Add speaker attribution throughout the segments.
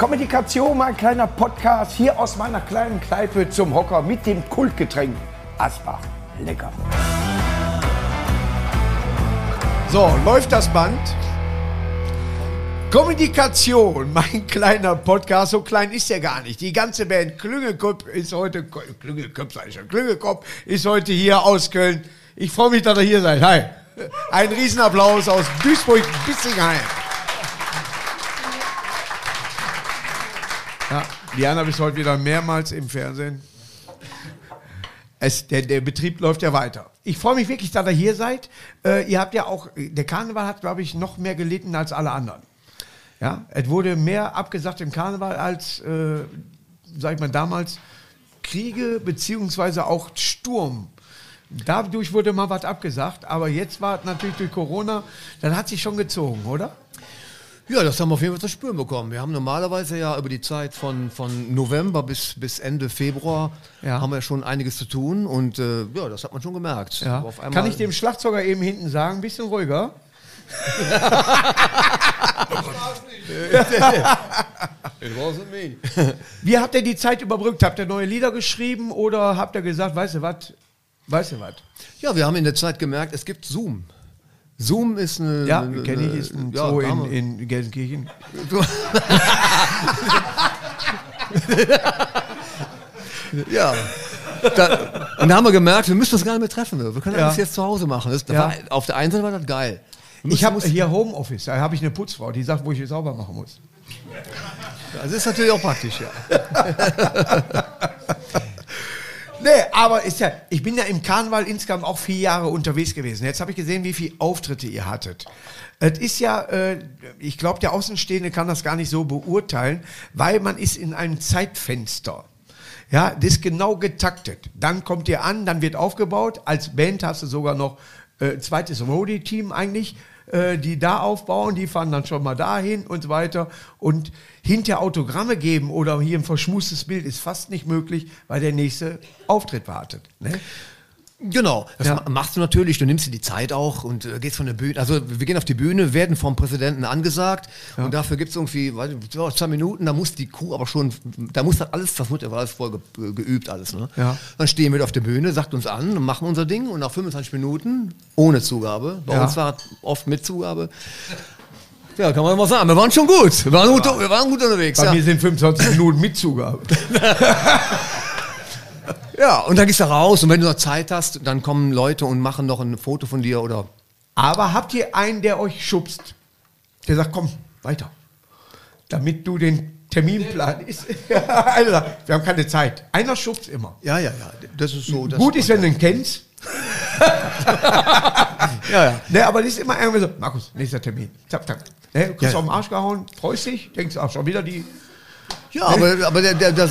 Speaker 1: Kommunikation, mein kleiner Podcast hier aus meiner kleinen Kneipe zum Hocker mit dem Kultgetränk Asbach. Lecker. So, läuft das Band? Kommunikation, mein kleiner Podcast, so klein ist er gar nicht. Die ganze Band Klüngelkopf ist heute, Klüngelkopf sag schon, Klüngelkopf ist heute hier aus Köln. Ich freue mich, dass ihr hier seid. Hi. Ein Riesenapplaus aus Duisburg-Bissingheim. Ja, Diana bist heute wieder mehrmals im Fernsehen. Es, der, der Betrieb läuft ja weiter. Ich freue mich wirklich, dass ihr hier seid. Äh, ihr habt ja auch, der Karneval hat, glaube ich, noch mehr gelitten als alle anderen. Ja, es wurde mehr abgesagt im Karneval als, äh, sag ich mal, damals Kriege beziehungsweise auch Sturm. Dadurch wurde mal was abgesagt, aber jetzt war es natürlich durch Corona, dann hat sich schon gezogen, oder?
Speaker 2: Ja, das haben wir auf jeden Fall zu spüren bekommen. Wir haben normalerweise ja über die Zeit von, von November bis, bis Ende Februar
Speaker 1: Ja.
Speaker 2: haben wir schon einiges zu tun und äh, ja, das hat man schon gemerkt.
Speaker 1: Ja.
Speaker 2: Auf einmal-
Speaker 1: Kann ich dem Schlagzeuger eben hinten sagen, ein bisschen ruhiger?
Speaker 2: It wasn't me.
Speaker 1: Wie habt ihr die Zeit überbrückt? Habt ihr neue Lieder geschrieben oder habt ihr gesagt, weißt du was, weißt du was?
Speaker 2: Ja, wir haben in der Zeit gemerkt, es gibt Zoom. Zoom ist eine.
Speaker 1: Ja, kenne ich, ist ein
Speaker 2: ja,
Speaker 1: Zoo in, in Gelsenkirchen.
Speaker 2: Ja. Da, und da haben wir gemerkt, wir müssen das gar nicht mehr treffen. Wir können
Speaker 1: Ja.
Speaker 2: alles jetzt zu Hause machen. Das, das
Speaker 1: Ja.
Speaker 2: war, auf der einen Seite war das geil. Wir
Speaker 1: Ich
Speaker 2: müssen-
Speaker 1: habe
Speaker 2: müssen-
Speaker 1: hier Homeoffice, da habe ich eine Putzfrau, die sagt, wo ich es sauber machen muss.
Speaker 2: Das ist natürlich auch praktisch, ja.
Speaker 1: Nee, aber ist ja, ich bin ja im Karneval insgesamt auch vier Jahre unterwegs gewesen. Jetzt habe ich gesehen, wie viele Auftritte ihr hattet. Es ist ja, äh, ich glaube, der Außenstehende kann das gar nicht so beurteilen, weil man ist in einem Zeitfenster. Ja, das ist genau getaktet. Dann kommt ihr an, dann wird aufgebaut. Als Band hast du sogar noch äh, zweites Roadie-Team eigentlich, äh, die da aufbauen, die fahren dann schon mal dahin und so weiter. Und hinter Autogramme geben oder hier ein verschmustes Bild ist fast nicht möglich, weil der nächste Auftritt wartet. Ne?
Speaker 2: Genau, das
Speaker 1: Ja.
Speaker 2: ma- machst du natürlich. Du nimmst dir die Zeit auch und äh, gehst von der Bühne. Also wir gehen auf die Bühne, werden vom Präsidenten angesagt und dafür gibt es irgendwie weiß ich, ja, zwei Minuten. Da muss die Kuh aber schon, da muss das alles, das wird ja alles voll ge, geübt alles. Ne?
Speaker 1: Ja.
Speaker 2: Dann stehen wir auf der Bühne, sagt uns an und machen unser Ding und nach 25 Minuten ohne Zugabe. Bei
Speaker 1: Ja.
Speaker 2: uns war oft mit Zugabe. Ja, kann man mal sagen. Wir waren schon gut. Wir waren gut, wir waren gut unterwegs.
Speaker 1: Bei
Speaker 2: ja.
Speaker 1: mir sind 25 Minuten mit Zugabe.
Speaker 2: ja, und dann gehst du raus und wenn du noch Zeit hast, dann kommen Leute und machen noch ein Foto von dir oder
Speaker 1: Aber habt ihr einen, der euch schubst? Der sagt, komm, weiter. Damit du den Terminplan ist. Sagt, wir haben keine Zeit. Einer schubst immer.
Speaker 2: Ja, ja, ja. Das ist so. Das
Speaker 1: Gut ist, wenn du ihn kennst.
Speaker 2: Ja, ja.
Speaker 1: Ne, aber das ist immer irgendwie so, Markus, nächster Termin. Zack, zack. Ne, du kriegst
Speaker 2: Ja.
Speaker 1: auf den Arsch gehauen, freust dich, denkst, ach, schon wieder die.
Speaker 2: Ja, aber, aber der, der, der,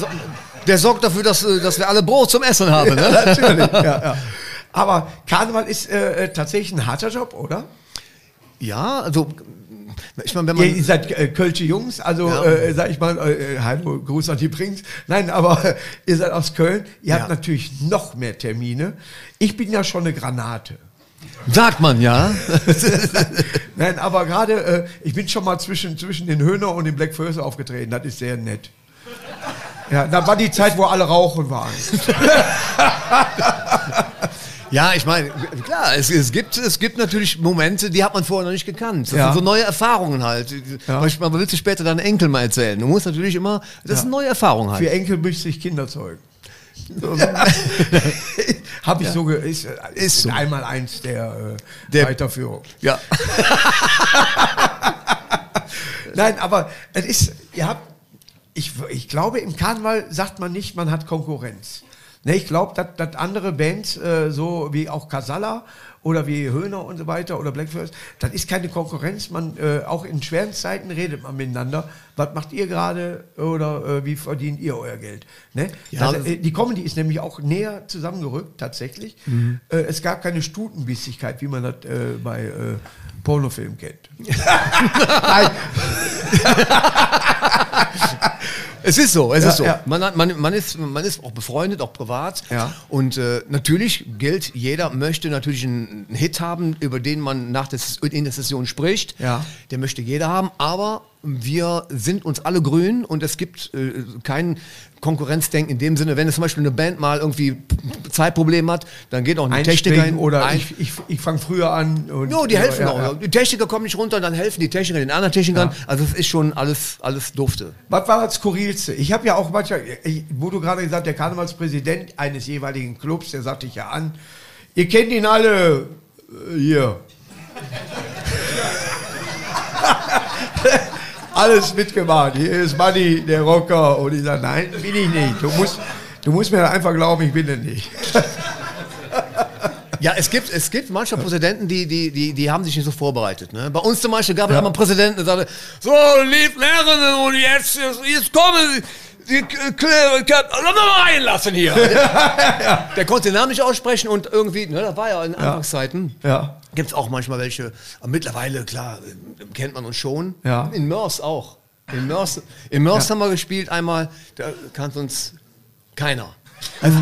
Speaker 2: der sorgt dafür, dass, äh, dass wir alle Brot zum Essen haben. Ne?
Speaker 1: Natürlich, ja, ja. Aber Karneval ist äh, äh, tatsächlich ein harter Job, oder?
Speaker 2: Ja, also ich meine, wenn man
Speaker 1: Ihr, ihr seid äh, Kölsche Jungs, also
Speaker 2: Ja.
Speaker 1: äh, sag ich mal, äh, äh, hallo, Gruß an die Brings. Nein, aber äh, ihr seid aus Köln, ihr
Speaker 2: Ja.
Speaker 1: habt natürlich noch mehr Termine. Ich bin ja schon eine Granate.
Speaker 2: sagt man ja,
Speaker 1: Nein, aber gerade, äh, ich bin schon mal zwischen, zwischen den Höhner und den Black First aufgetreten, das ist sehr nett. Ja, da war die Zeit, wo alle rauchen waren.
Speaker 2: ja, ich meine, klar, es, es gibt es gibt natürlich Momente, die hat man vorher noch nicht gekannt. Das
Speaker 1: Ja.
Speaker 2: sind so neue Erfahrungen halt.
Speaker 1: Ja.
Speaker 2: Ja. Man willst du später deinen Enkel mal erzählen. Du musst natürlich immer, das ist eine neue Erfahrung halt.
Speaker 1: Für Enkel müsste ich Kinder zeugen. Habe ich so, ge ist, äh,
Speaker 2: Ist so.
Speaker 1: einmal eins der, äh,
Speaker 2: Der-
Speaker 1: Weiterführung.
Speaker 2: Ja.
Speaker 1: Nein, aber es ist, ihr habt, ich, ich glaube, im Karneval sagt man nicht, man hat Konkurrenz. Ne, ich glaube, dass andere Bands, äh, so wie auch Casalla oder wie Höhner und so weiter oder Blackfirst, das ist keine Konkurrenz. Man, äh, auch in schweren Zeiten redet man miteinander. Was macht ihr gerade oder äh, wie verdient ihr euer Geld? Ne?
Speaker 2: Ja,
Speaker 1: das, äh, die Comedy ist nämlich auch näher zusammengerückt, tatsächlich. Äh, es gab keine Stutenbissigkeit, wie man das äh, bei Pornofilmen kennt. Nein,
Speaker 2: Es ist so, es
Speaker 1: Ja,
Speaker 2: ist so.
Speaker 1: ja.
Speaker 2: Man, hat, man, man, ist, man ist auch befreundet, auch privat.
Speaker 1: Ja.
Speaker 2: Und äh, natürlich gilt, jeder möchte natürlich einen Hit haben, über den man nach der, in der Session spricht.
Speaker 1: Ja.
Speaker 2: Der möchte jeder haben, aber wir sind uns alle grün und es gibt äh, kein Konkurrenzdenken in dem Sinne, wenn es zum Beispiel eine Band mal irgendwie Zeitproblem hat, dann geht auch ein Techniker hin.
Speaker 1: oder
Speaker 2: ein,
Speaker 1: ich, ich, ich fange früher an. Und,
Speaker 2: Jo, die helfen
Speaker 1: ja,
Speaker 2: auch.
Speaker 1: ja.
Speaker 2: Die Techniker kommen nicht runter, dann helfen die Techniker den anderen Technikern.
Speaker 1: Ja.
Speaker 2: Also es ist schon alles, alles dufte.
Speaker 1: Was war das Skurrilste? Ich habe ja auch manchmal, ich, wo du gerade gesagt der Karnevalspräsident eines jeweiligen Clubs, der sagte ich ja an, ihr kennt ihn alle äh, hier. Alles mitgemacht. Hier ist Manni, der Rocker. Und ich sage, nein, bin ich nicht. Du musst, du musst mir einfach glauben, ich bin es nicht.
Speaker 2: Ja, es gibt, es gibt manchmal Präsidenten, die, die, die, die haben sich nicht so vorbereitet. Ne? Bei uns zum Beispiel gab es einmal einen Präsidenten, der sagte, so, lieb Lehrerinnen, und jetzt, jetzt kommen reinlassen hier. Der konnte den Namen nicht aussprechen und irgendwie, ne, da war ja in Anfangszeiten.
Speaker 1: Ja.
Speaker 2: Gibt es auch manchmal welche, aber mittlerweile, klar, äh, kennt man uns schon.
Speaker 1: Ja.
Speaker 2: In Mörs auch. In Mörs, in Mörs haben wir gespielt einmal, da kannte uns keiner. Also,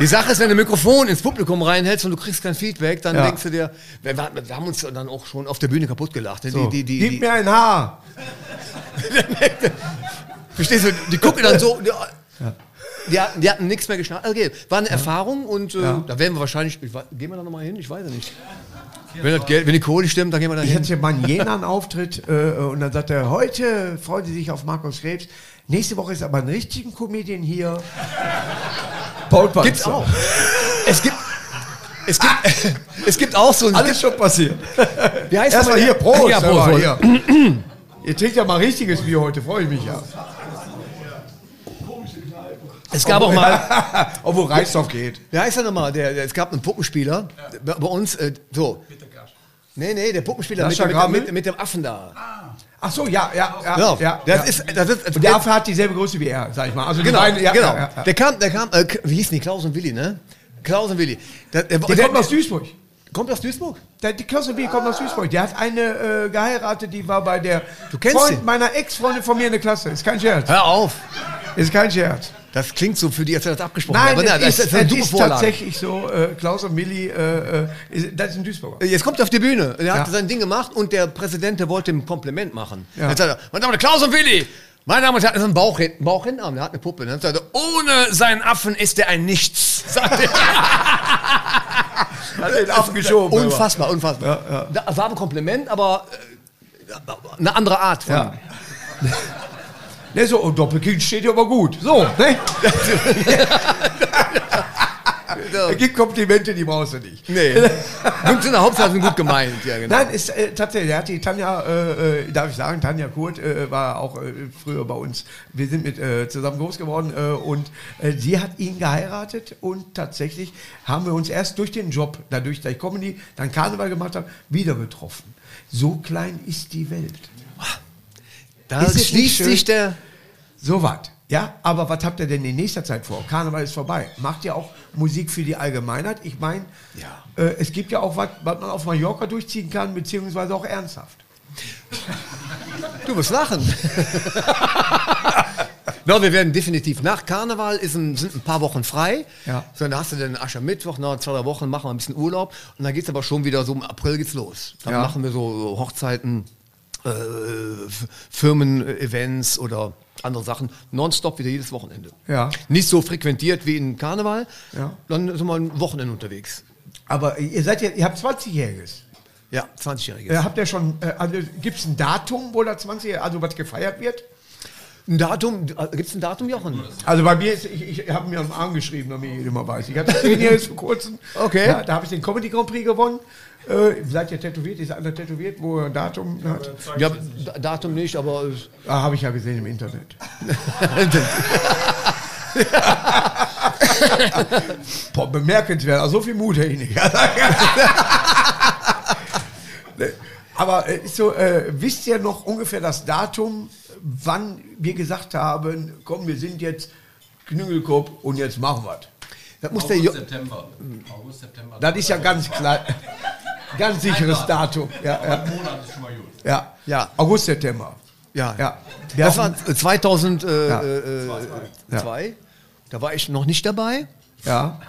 Speaker 2: die Sache ist, wenn du ein Mikrofon ins Publikum reinhältst und du kriegst kein Feedback, dann
Speaker 1: Ja.
Speaker 2: denkst du dir, wir, wir, haben uns dann auch schon auf der Bühne kaputt gelacht. Ne?
Speaker 1: So.
Speaker 2: Die, die, die,
Speaker 1: Gib mir ein Haar.
Speaker 2: verstehst du, die gucken dann so, die, die, hatten, die hatten nichts mehr geschnallt. Okay, war eine Erfahrung und äh,
Speaker 1: Ja.
Speaker 2: da werden wir wahrscheinlich, ich, gehen wir da nochmal hin? Ich weiß ja nicht. Wenn, das Geld, wenn die Kohle stimmt, dann gehen wir da
Speaker 1: Ich
Speaker 2: hin.
Speaker 1: hatte ja mal in Jena einen Auftritt äh, und dann sagt er, heute freuen Sie sich auf Markus Krebs. Nächste Woche ist aber ein richtigen Comedian hier. Paul Panzer.
Speaker 2: Gibt's auch. Es gibt, es gibt, es gibt auch so ein,
Speaker 1: Alles schon passiert.
Speaker 2: wie heißt
Speaker 1: Erstmal hier, Prost.
Speaker 2: Ja, Prost,
Speaker 1: hier. Ihr trinkt ja mal richtiges Bier heute, freue ich mich ja.
Speaker 2: Es gab auch mal,
Speaker 1: Obwohl Reisdorf geht.
Speaker 2: wie heißt er nochmal, der, der, es gab einen Puppenspieler, bei, bei uns, äh, so. Nee, nee, der Puppenspieler mit, mit, mit, mit dem Affen da.
Speaker 1: Ach so, ja, ja, ja.
Speaker 2: Ja,
Speaker 1: ja,
Speaker 2: das
Speaker 1: ja.
Speaker 2: ist, das ist,
Speaker 1: Und der Affe hat dieselbe Größe wie er, sag ich mal. Also
Speaker 2: genau,
Speaker 1: beiden- ja,
Speaker 2: genau.
Speaker 1: Ja, ja, ja.
Speaker 2: Der kam, der kam, äh, wie hießen die, Klaus und Willi, ne? Klaus und Willi. Der, der,
Speaker 1: Der
Speaker 2: der-
Speaker 1: kommt aus Duisburg.
Speaker 2: kommt aus Duisburg?
Speaker 1: Der, die Klaus B. kommt aus Duisburg. Der hat eine äh, geheiratet, die war bei der
Speaker 2: Du kennst
Speaker 1: Freund meiner Ex-Freundin von mir in der Klasse. Ist kein Scherz.
Speaker 2: Hör auf.
Speaker 1: Ist kein Scherz.
Speaker 2: Das klingt so für die, als wäre das abgesprochen.
Speaker 1: Nein,
Speaker 2: aber nein, das
Speaker 1: ist,
Speaker 2: ist eine
Speaker 1: es
Speaker 2: dumme
Speaker 1: ist tatsächlich so. Äh, Klaus und Milli, äh, äh, ist, das ist ein Duisburger.
Speaker 2: Jetzt kommt er auf die Bühne. Er hat
Speaker 1: Ja.
Speaker 2: sein Ding gemacht und der Präsident, der wollte ihm ein Kompliment machen.
Speaker 1: Ja.
Speaker 2: Jetzt sagt er, meine Damen und Herren, Klaus und Willi, meine Damen und Herren, das ist ein Bauchhin- Bauchinarm, der hat eine Puppe. Dann sagt er, ohne seinen Affen ist er ein Nichts. Sagt er.
Speaker 1: Hat den Affen geschoben.
Speaker 2: unfassbar, unfassbar. Das war ein Kompliment, aber äh, eine andere Art von.
Speaker 1: Ja. Ne, so, und Doppelkind steht ja aber gut. So, ne? Es gibt Komplimente, die brauchst du nicht.
Speaker 2: Nee. Jungs in der Hauptsache sind gut gemeint. Ja, genau.
Speaker 1: Nein, ist äh, tatsächlich, er hat die Tanja, äh, äh, darf ich sagen, Tanja Kurt äh, war auch äh, früher bei uns. Wir sind mit äh, zusammen groß geworden und sie hat ihn geheiratet und tatsächlich haben wir uns erst durch den Job, dadurch, dass ich Comedy, dann Karneval gemacht habe, wieder getroffen. So klein ist die Welt.
Speaker 2: Da
Speaker 1: ist
Speaker 2: schließt sich der.
Speaker 1: So was. Ja, aber was habt ihr denn in nächster Zeit vor? Karneval ist vorbei. Macht ihr auch Musik für die Allgemeinheit? Ich meine,
Speaker 2: Ja.
Speaker 1: äh, es gibt ja auch was, was man auf Mallorca durchziehen kann, beziehungsweise auch ernsthaft.
Speaker 2: Du wirst lachen. no, wir werden definitiv nach Karneval ist ein, sind ein paar Wochen frei.
Speaker 1: Ja.
Speaker 2: So, dann hast du den Aschermittwoch, nach zwei, drei Wochen machen wir ein bisschen Urlaub. Und dann geht es aber schon wieder so im April geht's los. Dann
Speaker 1: Ja.
Speaker 2: machen wir so Hochzeiten, äh, Firmen-Events oder andere Sachen. Nonstop wieder jedes Wochenende.
Speaker 1: Ja.
Speaker 2: Nicht so frequentiert wie in Karneval.
Speaker 1: Ja.
Speaker 2: Dann sind wir ein Wochenende unterwegs.
Speaker 1: Aber ihr seid ja, ihr habt 20-Jähriges.
Speaker 2: Ja, 20-Jähriges.
Speaker 1: Äh, habt ihr schon, äh, also, gibt es ein Datum, wo da 20 also was gefeiert wird?
Speaker 2: Ein Datum, gibt es ein Datum, Jochen?
Speaker 1: Also bei mir ist, ich, ich habe mir am Arm geschrieben, damit ich immer weiß. Ich hatte 10 Jahre vor kurzem.
Speaker 2: Okay.
Speaker 1: Ja, da habe ich den Comedy Grand Prix gewonnen. Äh, seid ihr tätowiert? Ist einer tätowiert, wo er ein Datum hat?
Speaker 2: Ja, Datum nicht, aber es-
Speaker 1: Ah, habe ich ja gesehen im Internet. Boah, bemerkenswert. Also so viel Mut hätte ich nicht. Aber äh, ist so, äh, wisst ihr noch ungefähr das Datum, wann wir gesagt haben, komm, wir sind jetzt Knügelkopf und jetzt machen wir
Speaker 2: das muss der jo
Speaker 3: August, September. August, September.
Speaker 1: Das ist ja ganz klar, ganz sicheres Datum. Ja, ja,
Speaker 3: Monat ist schon mal gut.
Speaker 1: ja.
Speaker 2: Ja.
Speaker 1: August, September.
Speaker 2: Ja,
Speaker 1: Ja.
Speaker 2: Das war 2002.
Speaker 1: Ja.
Speaker 2: Äh, äh, zwei. Da war ich noch nicht dabei.
Speaker 1: Ja.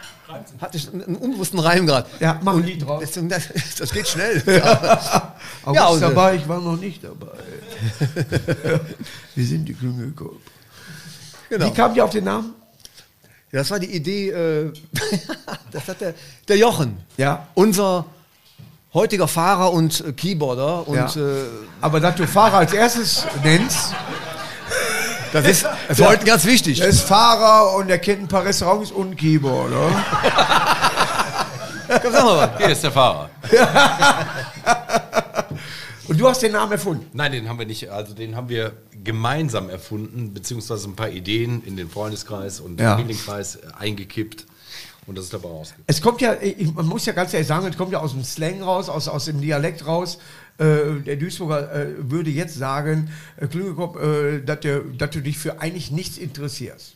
Speaker 2: Hatte ich einen, unbewussten Reim gerade.
Speaker 1: Ja, mach ein Lied draus.
Speaker 2: Das, das, das geht schnell. Ja.
Speaker 1: August
Speaker 2: Ja, und, äh,
Speaker 1: dabei, ich war noch nicht dabei. Wir sind die Klüngelkorb.
Speaker 2: genau.
Speaker 1: Wie kam die auf den Namen?
Speaker 2: Ja, das war die Idee, äh, das hat der, der Jochen,
Speaker 1: Ja.
Speaker 2: unser heutiger Fahrer und äh, Keyboarder. Und
Speaker 1: Ja.
Speaker 2: äh,
Speaker 1: Aber dass du Fahrer als erstes nennst,
Speaker 2: das ist ist heute ganz wichtig.
Speaker 1: der ist Fahrer und er kennt ein paar Restaurants und Keyboard, oder?
Speaker 2: Komm, sag mal was.
Speaker 3: Hier ist der Fahrer.
Speaker 1: Und du hast den Namen erfunden.
Speaker 3: Nein, den haben wir nicht. Also den haben wir gemeinsam erfunden, beziehungsweise ein paar Ideen in den Freundeskreis und
Speaker 1: Ja.
Speaker 3: Familienkreis äh, eingekippt. Und das ist dabei rausgekommen.
Speaker 1: Es kommt ja, ich, man muss ja ganz ehrlich sagen, es kommt ja aus dem Slang raus, aus, aus dem Dialekt raus. Äh, der Duisburger äh, würde jetzt sagen, äh, Klüngelkopf, äh, dass du dich für eigentlich nichts interessierst.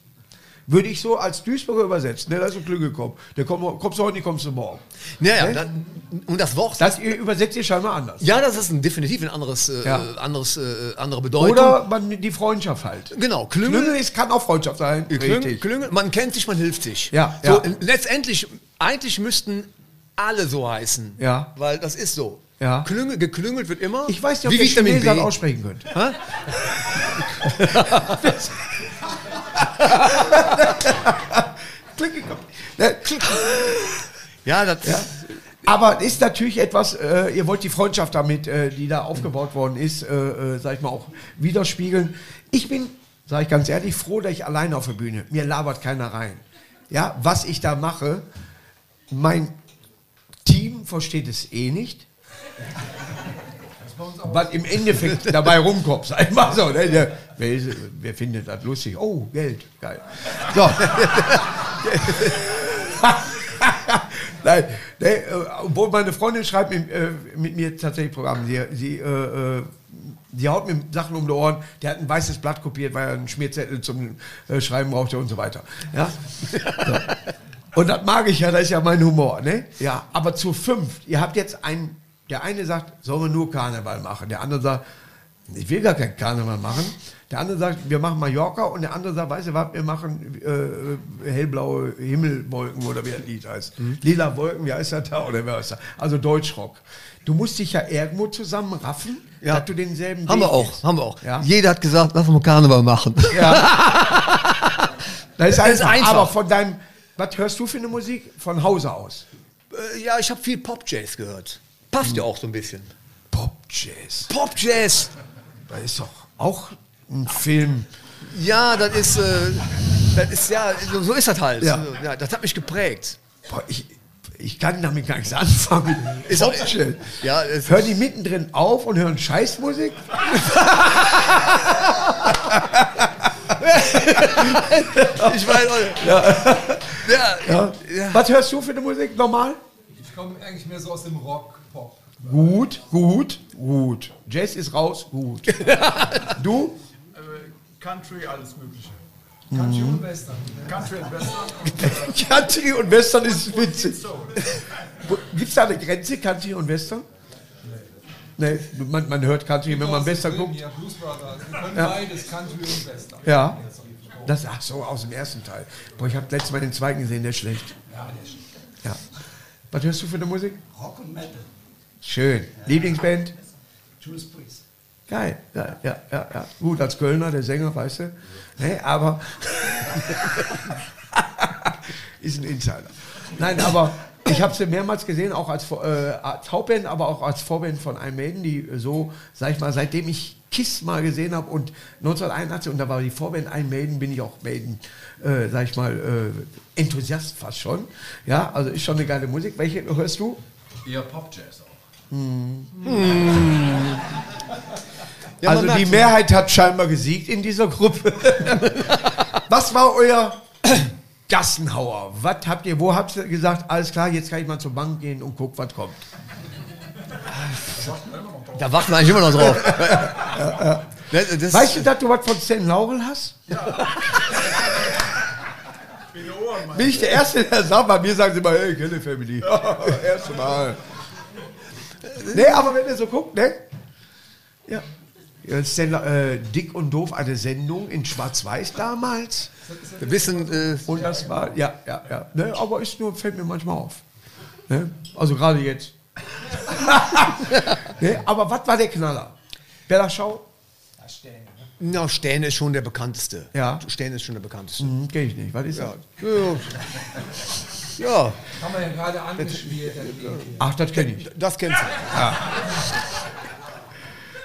Speaker 1: Würde ich so als Duisburger übersetzen, ne? Das ist ein Klüngelkopf. Der komm, kommst du heute nicht, kommst du morgen.
Speaker 2: Ja, ja,
Speaker 1: Ne?
Speaker 2: dann, und das Wort.
Speaker 1: Das ihr übersetzt ihr scheinbar anders.
Speaker 2: ja, das ist ein, definitiv ein anderes, äh,
Speaker 1: Ja.
Speaker 2: anderes, äh, andere Bedeutung.
Speaker 1: Oder man, die Freundschaft halt.
Speaker 2: genau, Klüngel.
Speaker 1: Klüngel ist, kann auch Freundschaft sein.
Speaker 2: Klüngel, Klüngel, man kennt sich, man hilft sich.
Speaker 1: Ja,
Speaker 2: so,
Speaker 1: ja.
Speaker 2: Letztendlich, eigentlich müssten alle so heißen.
Speaker 1: Ja.
Speaker 2: Weil das ist so.
Speaker 1: Ja.
Speaker 2: Klüngel, geklüngelt wird immer.
Speaker 1: Ich weiß nicht, ob
Speaker 2: wie
Speaker 1: ihr Chinesen aussprechen könnt. Ne,
Speaker 2: Ja, das
Speaker 1: Ja. Aber ist natürlich etwas, äh, ihr wollt die Freundschaft damit, äh, die da aufgebaut worden ist, äh, äh, sag ich mal, auch widerspiegeln. Ich bin, sage ich ganz ehrlich, froh, dass ich alleine auf der Bühne. Mir labert keiner rein. Ja, was ich da mache, mein Team versteht es eh nicht. Was im Endeffekt dabei rumkommt, sag ich mal so. Ne? Wer, ist, wer findet das lustig? Oh, Geld, geil. So. Nein, ne, äh, obwohl meine Freundin schreibt mit, äh, mit mir tatsächlich Programme. Sie, sie, äh, äh, sie haut mir Sachen um die Ohren. Der hat ein weißes Blatt kopiert, weil er einen Schmierzettel zum äh, Schreiben brauchte und so weiter. Ja? So. Und das mag ich ja, das ist ja mein Humor. Ne? Ja, aber zu fünf. Ihr habt jetzt einen, der eine sagt, sollen wir nur Karneval machen. Der andere sagt, ich will gar kein Karneval machen. Der andere sagt, wir machen Mallorca und der andere sagt, weißt du was, wir machen äh, hellblaue Himmelwolken oder wie das Lied heißt. Lila Wolken, wie heißt das da oder wer heißt das? Also Deutschrock. Du musst dich ja irgendwo zusammenraffen,
Speaker 2: Ja.
Speaker 1: dass du denselben
Speaker 2: haben
Speaker 1: Weg
Speaker 2: wir auch,
Speaker 1: gehst.
Speaker 2: haben wir auch.
Speaker 1: Ja.
Speaker 2: Jeder hat gesagt, lass uns mal Karneval machen.
Speaker 1: Das ist,
Speaker 2: Das ist
Speaker 1: einfach.
Speaker 2: einfach.
Speaker 1: Aber von deinem, was hörst du für eine Musik? Von Hause aus.
Speaker 2: Äh, ja, ich habe viel Pop-Jazz gehört. Passt ja auch so ein bisschen.
Speaker 1: Pop Jazz.
Speaker 2: Pop-Jazz.
Speaker 1: Das ist doch auch ein Film.
Speaker 2: Ja, das ist, äh, das ist ja, so, so ist das halt.
Speaker 1: Ja.
Speaker 2: Ja. das hat mich geprägt.
Speaker 1: Boah, ich, ich kann damit gar nichts anfangen.
Speaker 2: Ist auch-
Speaker 1: Jazz.
Speaker 2: Ja,
Speaker 1: Hören die mittendrin auf und hören Scheißmusik?
Speaker 2: ich weiß ja. Ja, ja.
Speaker 1: Was hörst du für eine Musik normal?
Speaker 4: Ich komme eigentlich mehr so aus dem Rock, Pop.
Speaker 1: Gut, gut, gut. Jazz ist raus, gut. Du?
Speaker 4: Country, alles Mögliche. Country und Western. Country und Western.
Speaker 1: Country und Western ist witzig. Gibt es da eine Grenze, Country und Western? Nee, man, man hört Country, wenn man Western guckt.
Speaker 4: Ja, Blues Brothers. Wir können
Speaker 1: Ja.
Speaker 4: beides, Country und Western.
Speaker 1: Ja. Das, ach so, aus dem ersten Teil. Boah, ich habe letztes Mal den zweiten gesehen, der ist schlecht.
Speaker 4: Ja, der ist schlecht.
Speaker 1: Ja. Was hörst du für eine Musik?
Speaker 5: Rock und Metal.
Speaker 1: Schön. Lieblingsband?
Speaker 5: Judas Priest.
Speaker 1: Geil. Ja, ja, ja, ja. Gut, als Kölner, der Sänger, weißt du. Nee, aber. ist ein Insider. Nein, aber ich habe sie mehrmals gesehen, auch als, äh, als Hauptband, aber auch als Vorband von Iron Maiden, die so, sag ich mal, seitdem ich KISS mal gesehen habe und 1981, und da war die Vorband Iron Maiden, bin ich auch Maiden, äh, sag ich mal, äh, Enthusiast fast schon. Ja, also ist schon eine geile Musik. Welche hörst du?
Speaker 3: Eher Pop-Jazz auch.
Speaker 2: Ja,
Speaker 1: also die Mehrheit hat scheinbar gesiegt in dieser Gruppe. Was war euer Gassenhauer? Was habt ihr, wo habt ihr gesagt, alles klar, jetzt kann ich mal zur Bank gehen und guck, was kommt?
Speaker 2: Da warten wir eigentlich immer noch drauf. Das, das,
Speaker 1: Weißt du, dass du was von Stan Laurel hast? Bin ich der Erste, der sagt, bei mir sagen sie immer, hey, Kelly Family. Erste Mal. Nee, aber wenn ihr so guckt, ne? Ja. Äh, Stella, äh, Dick und Doof eine Sendung in Schwarz-Weiß damals.
Speaker 2: Wir wissen, äh,
Speaker 1: Und das war, ja, ja, ja. Ne, aber ist nur, fällt mir manchmal auf. Ne? Also gerade jetzt. ne? Aber was war der Knaller? Bella Schau?
Speaker 2: na, Stähne ist schon der bekannteste.
Speaker 1: Ja.
Speaker 2: Stähne ist schon der bekannteste.
Speaker 1: Hm, kenn ich nicht. Was ist das?
Speaker 2: Ja. ja,
Speaker 6: Haben wir ja gerade angespielt.
Speaker 1: Ach, das kenne ich.
Speaker 2: das kennst du.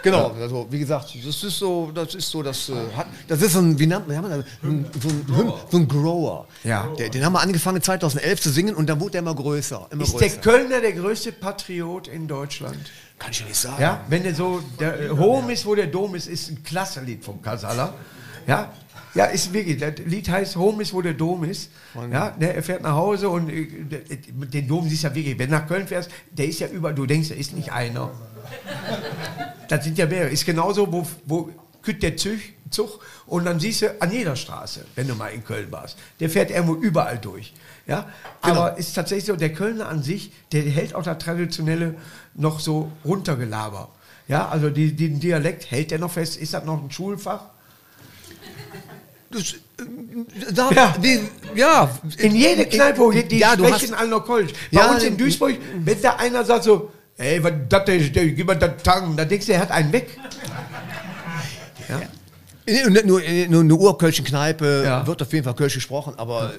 Speaker 2: Genau, also wie gesagt, das ist so, das ist so, das äh, hat, das ist so ein, wie nennt man, das? Ein- so ein, Hym- so ein Grower.
Speaker 1: Ja.
Speaker 2: Der, den haben wir angefangen 2011 zu singen und dann wurde der immer größer, immer
Speaker 1: Ist der
Speaker 2: größer.
Speaker 1: Kölner der größte Patriot in Deutschland?
Speaker 2: Kann ich nicht sagen.
Speaker 1: Ja, wenn der so, der Home ist, wo der Dom ist, ist ein klasse Lied vom Kasala. Ja, ja, ist wirklich, das Lied heißt Home ist, wo der Dom ist. Ja, ne, er fährt nach Hause und äh, den Dom siehst du ja wirklich, wenn du nach Köln fährst, der ist ja überall, du denkst, da ist nicht einer. Das sind ja mehrere. Ist genauso, wo, wo kütt der Zug, Zug und dann siehst du an jeder Straße, wenn du mal in Köln warst. Der fährt irgendwo überall durch. Ja? Aber ist tatsächlich so, der Kölner an sich, der hält auch das Traditionelle noch so runtergelaber. Ja, also die, den Dialekt hält der noch fest. Ist das noch ein Schulfach?
Speaker 2: Das, äh, da,
Speaker 1: Ja.
Speaker 2: Wie, ja.
Speaker 1: In jede Kneipe, wo geht, die
Speaker 2: ja,
Speaker 1: sprechen alle noch Kölsch. Bei
Speaker 2: Ja,
Speaker 1: uns in Duisburg, wenn da einer sagt so, ey, was das ist, gib mal das Tang, dann denkst du, er hat einen weg.
Speaker 2: in- in- nur, in- nur eine urkölschen Kneipe
Speaker 1: Ja.
Speaker 2: wird auf jeden Fall Kölsch gesprochen, aber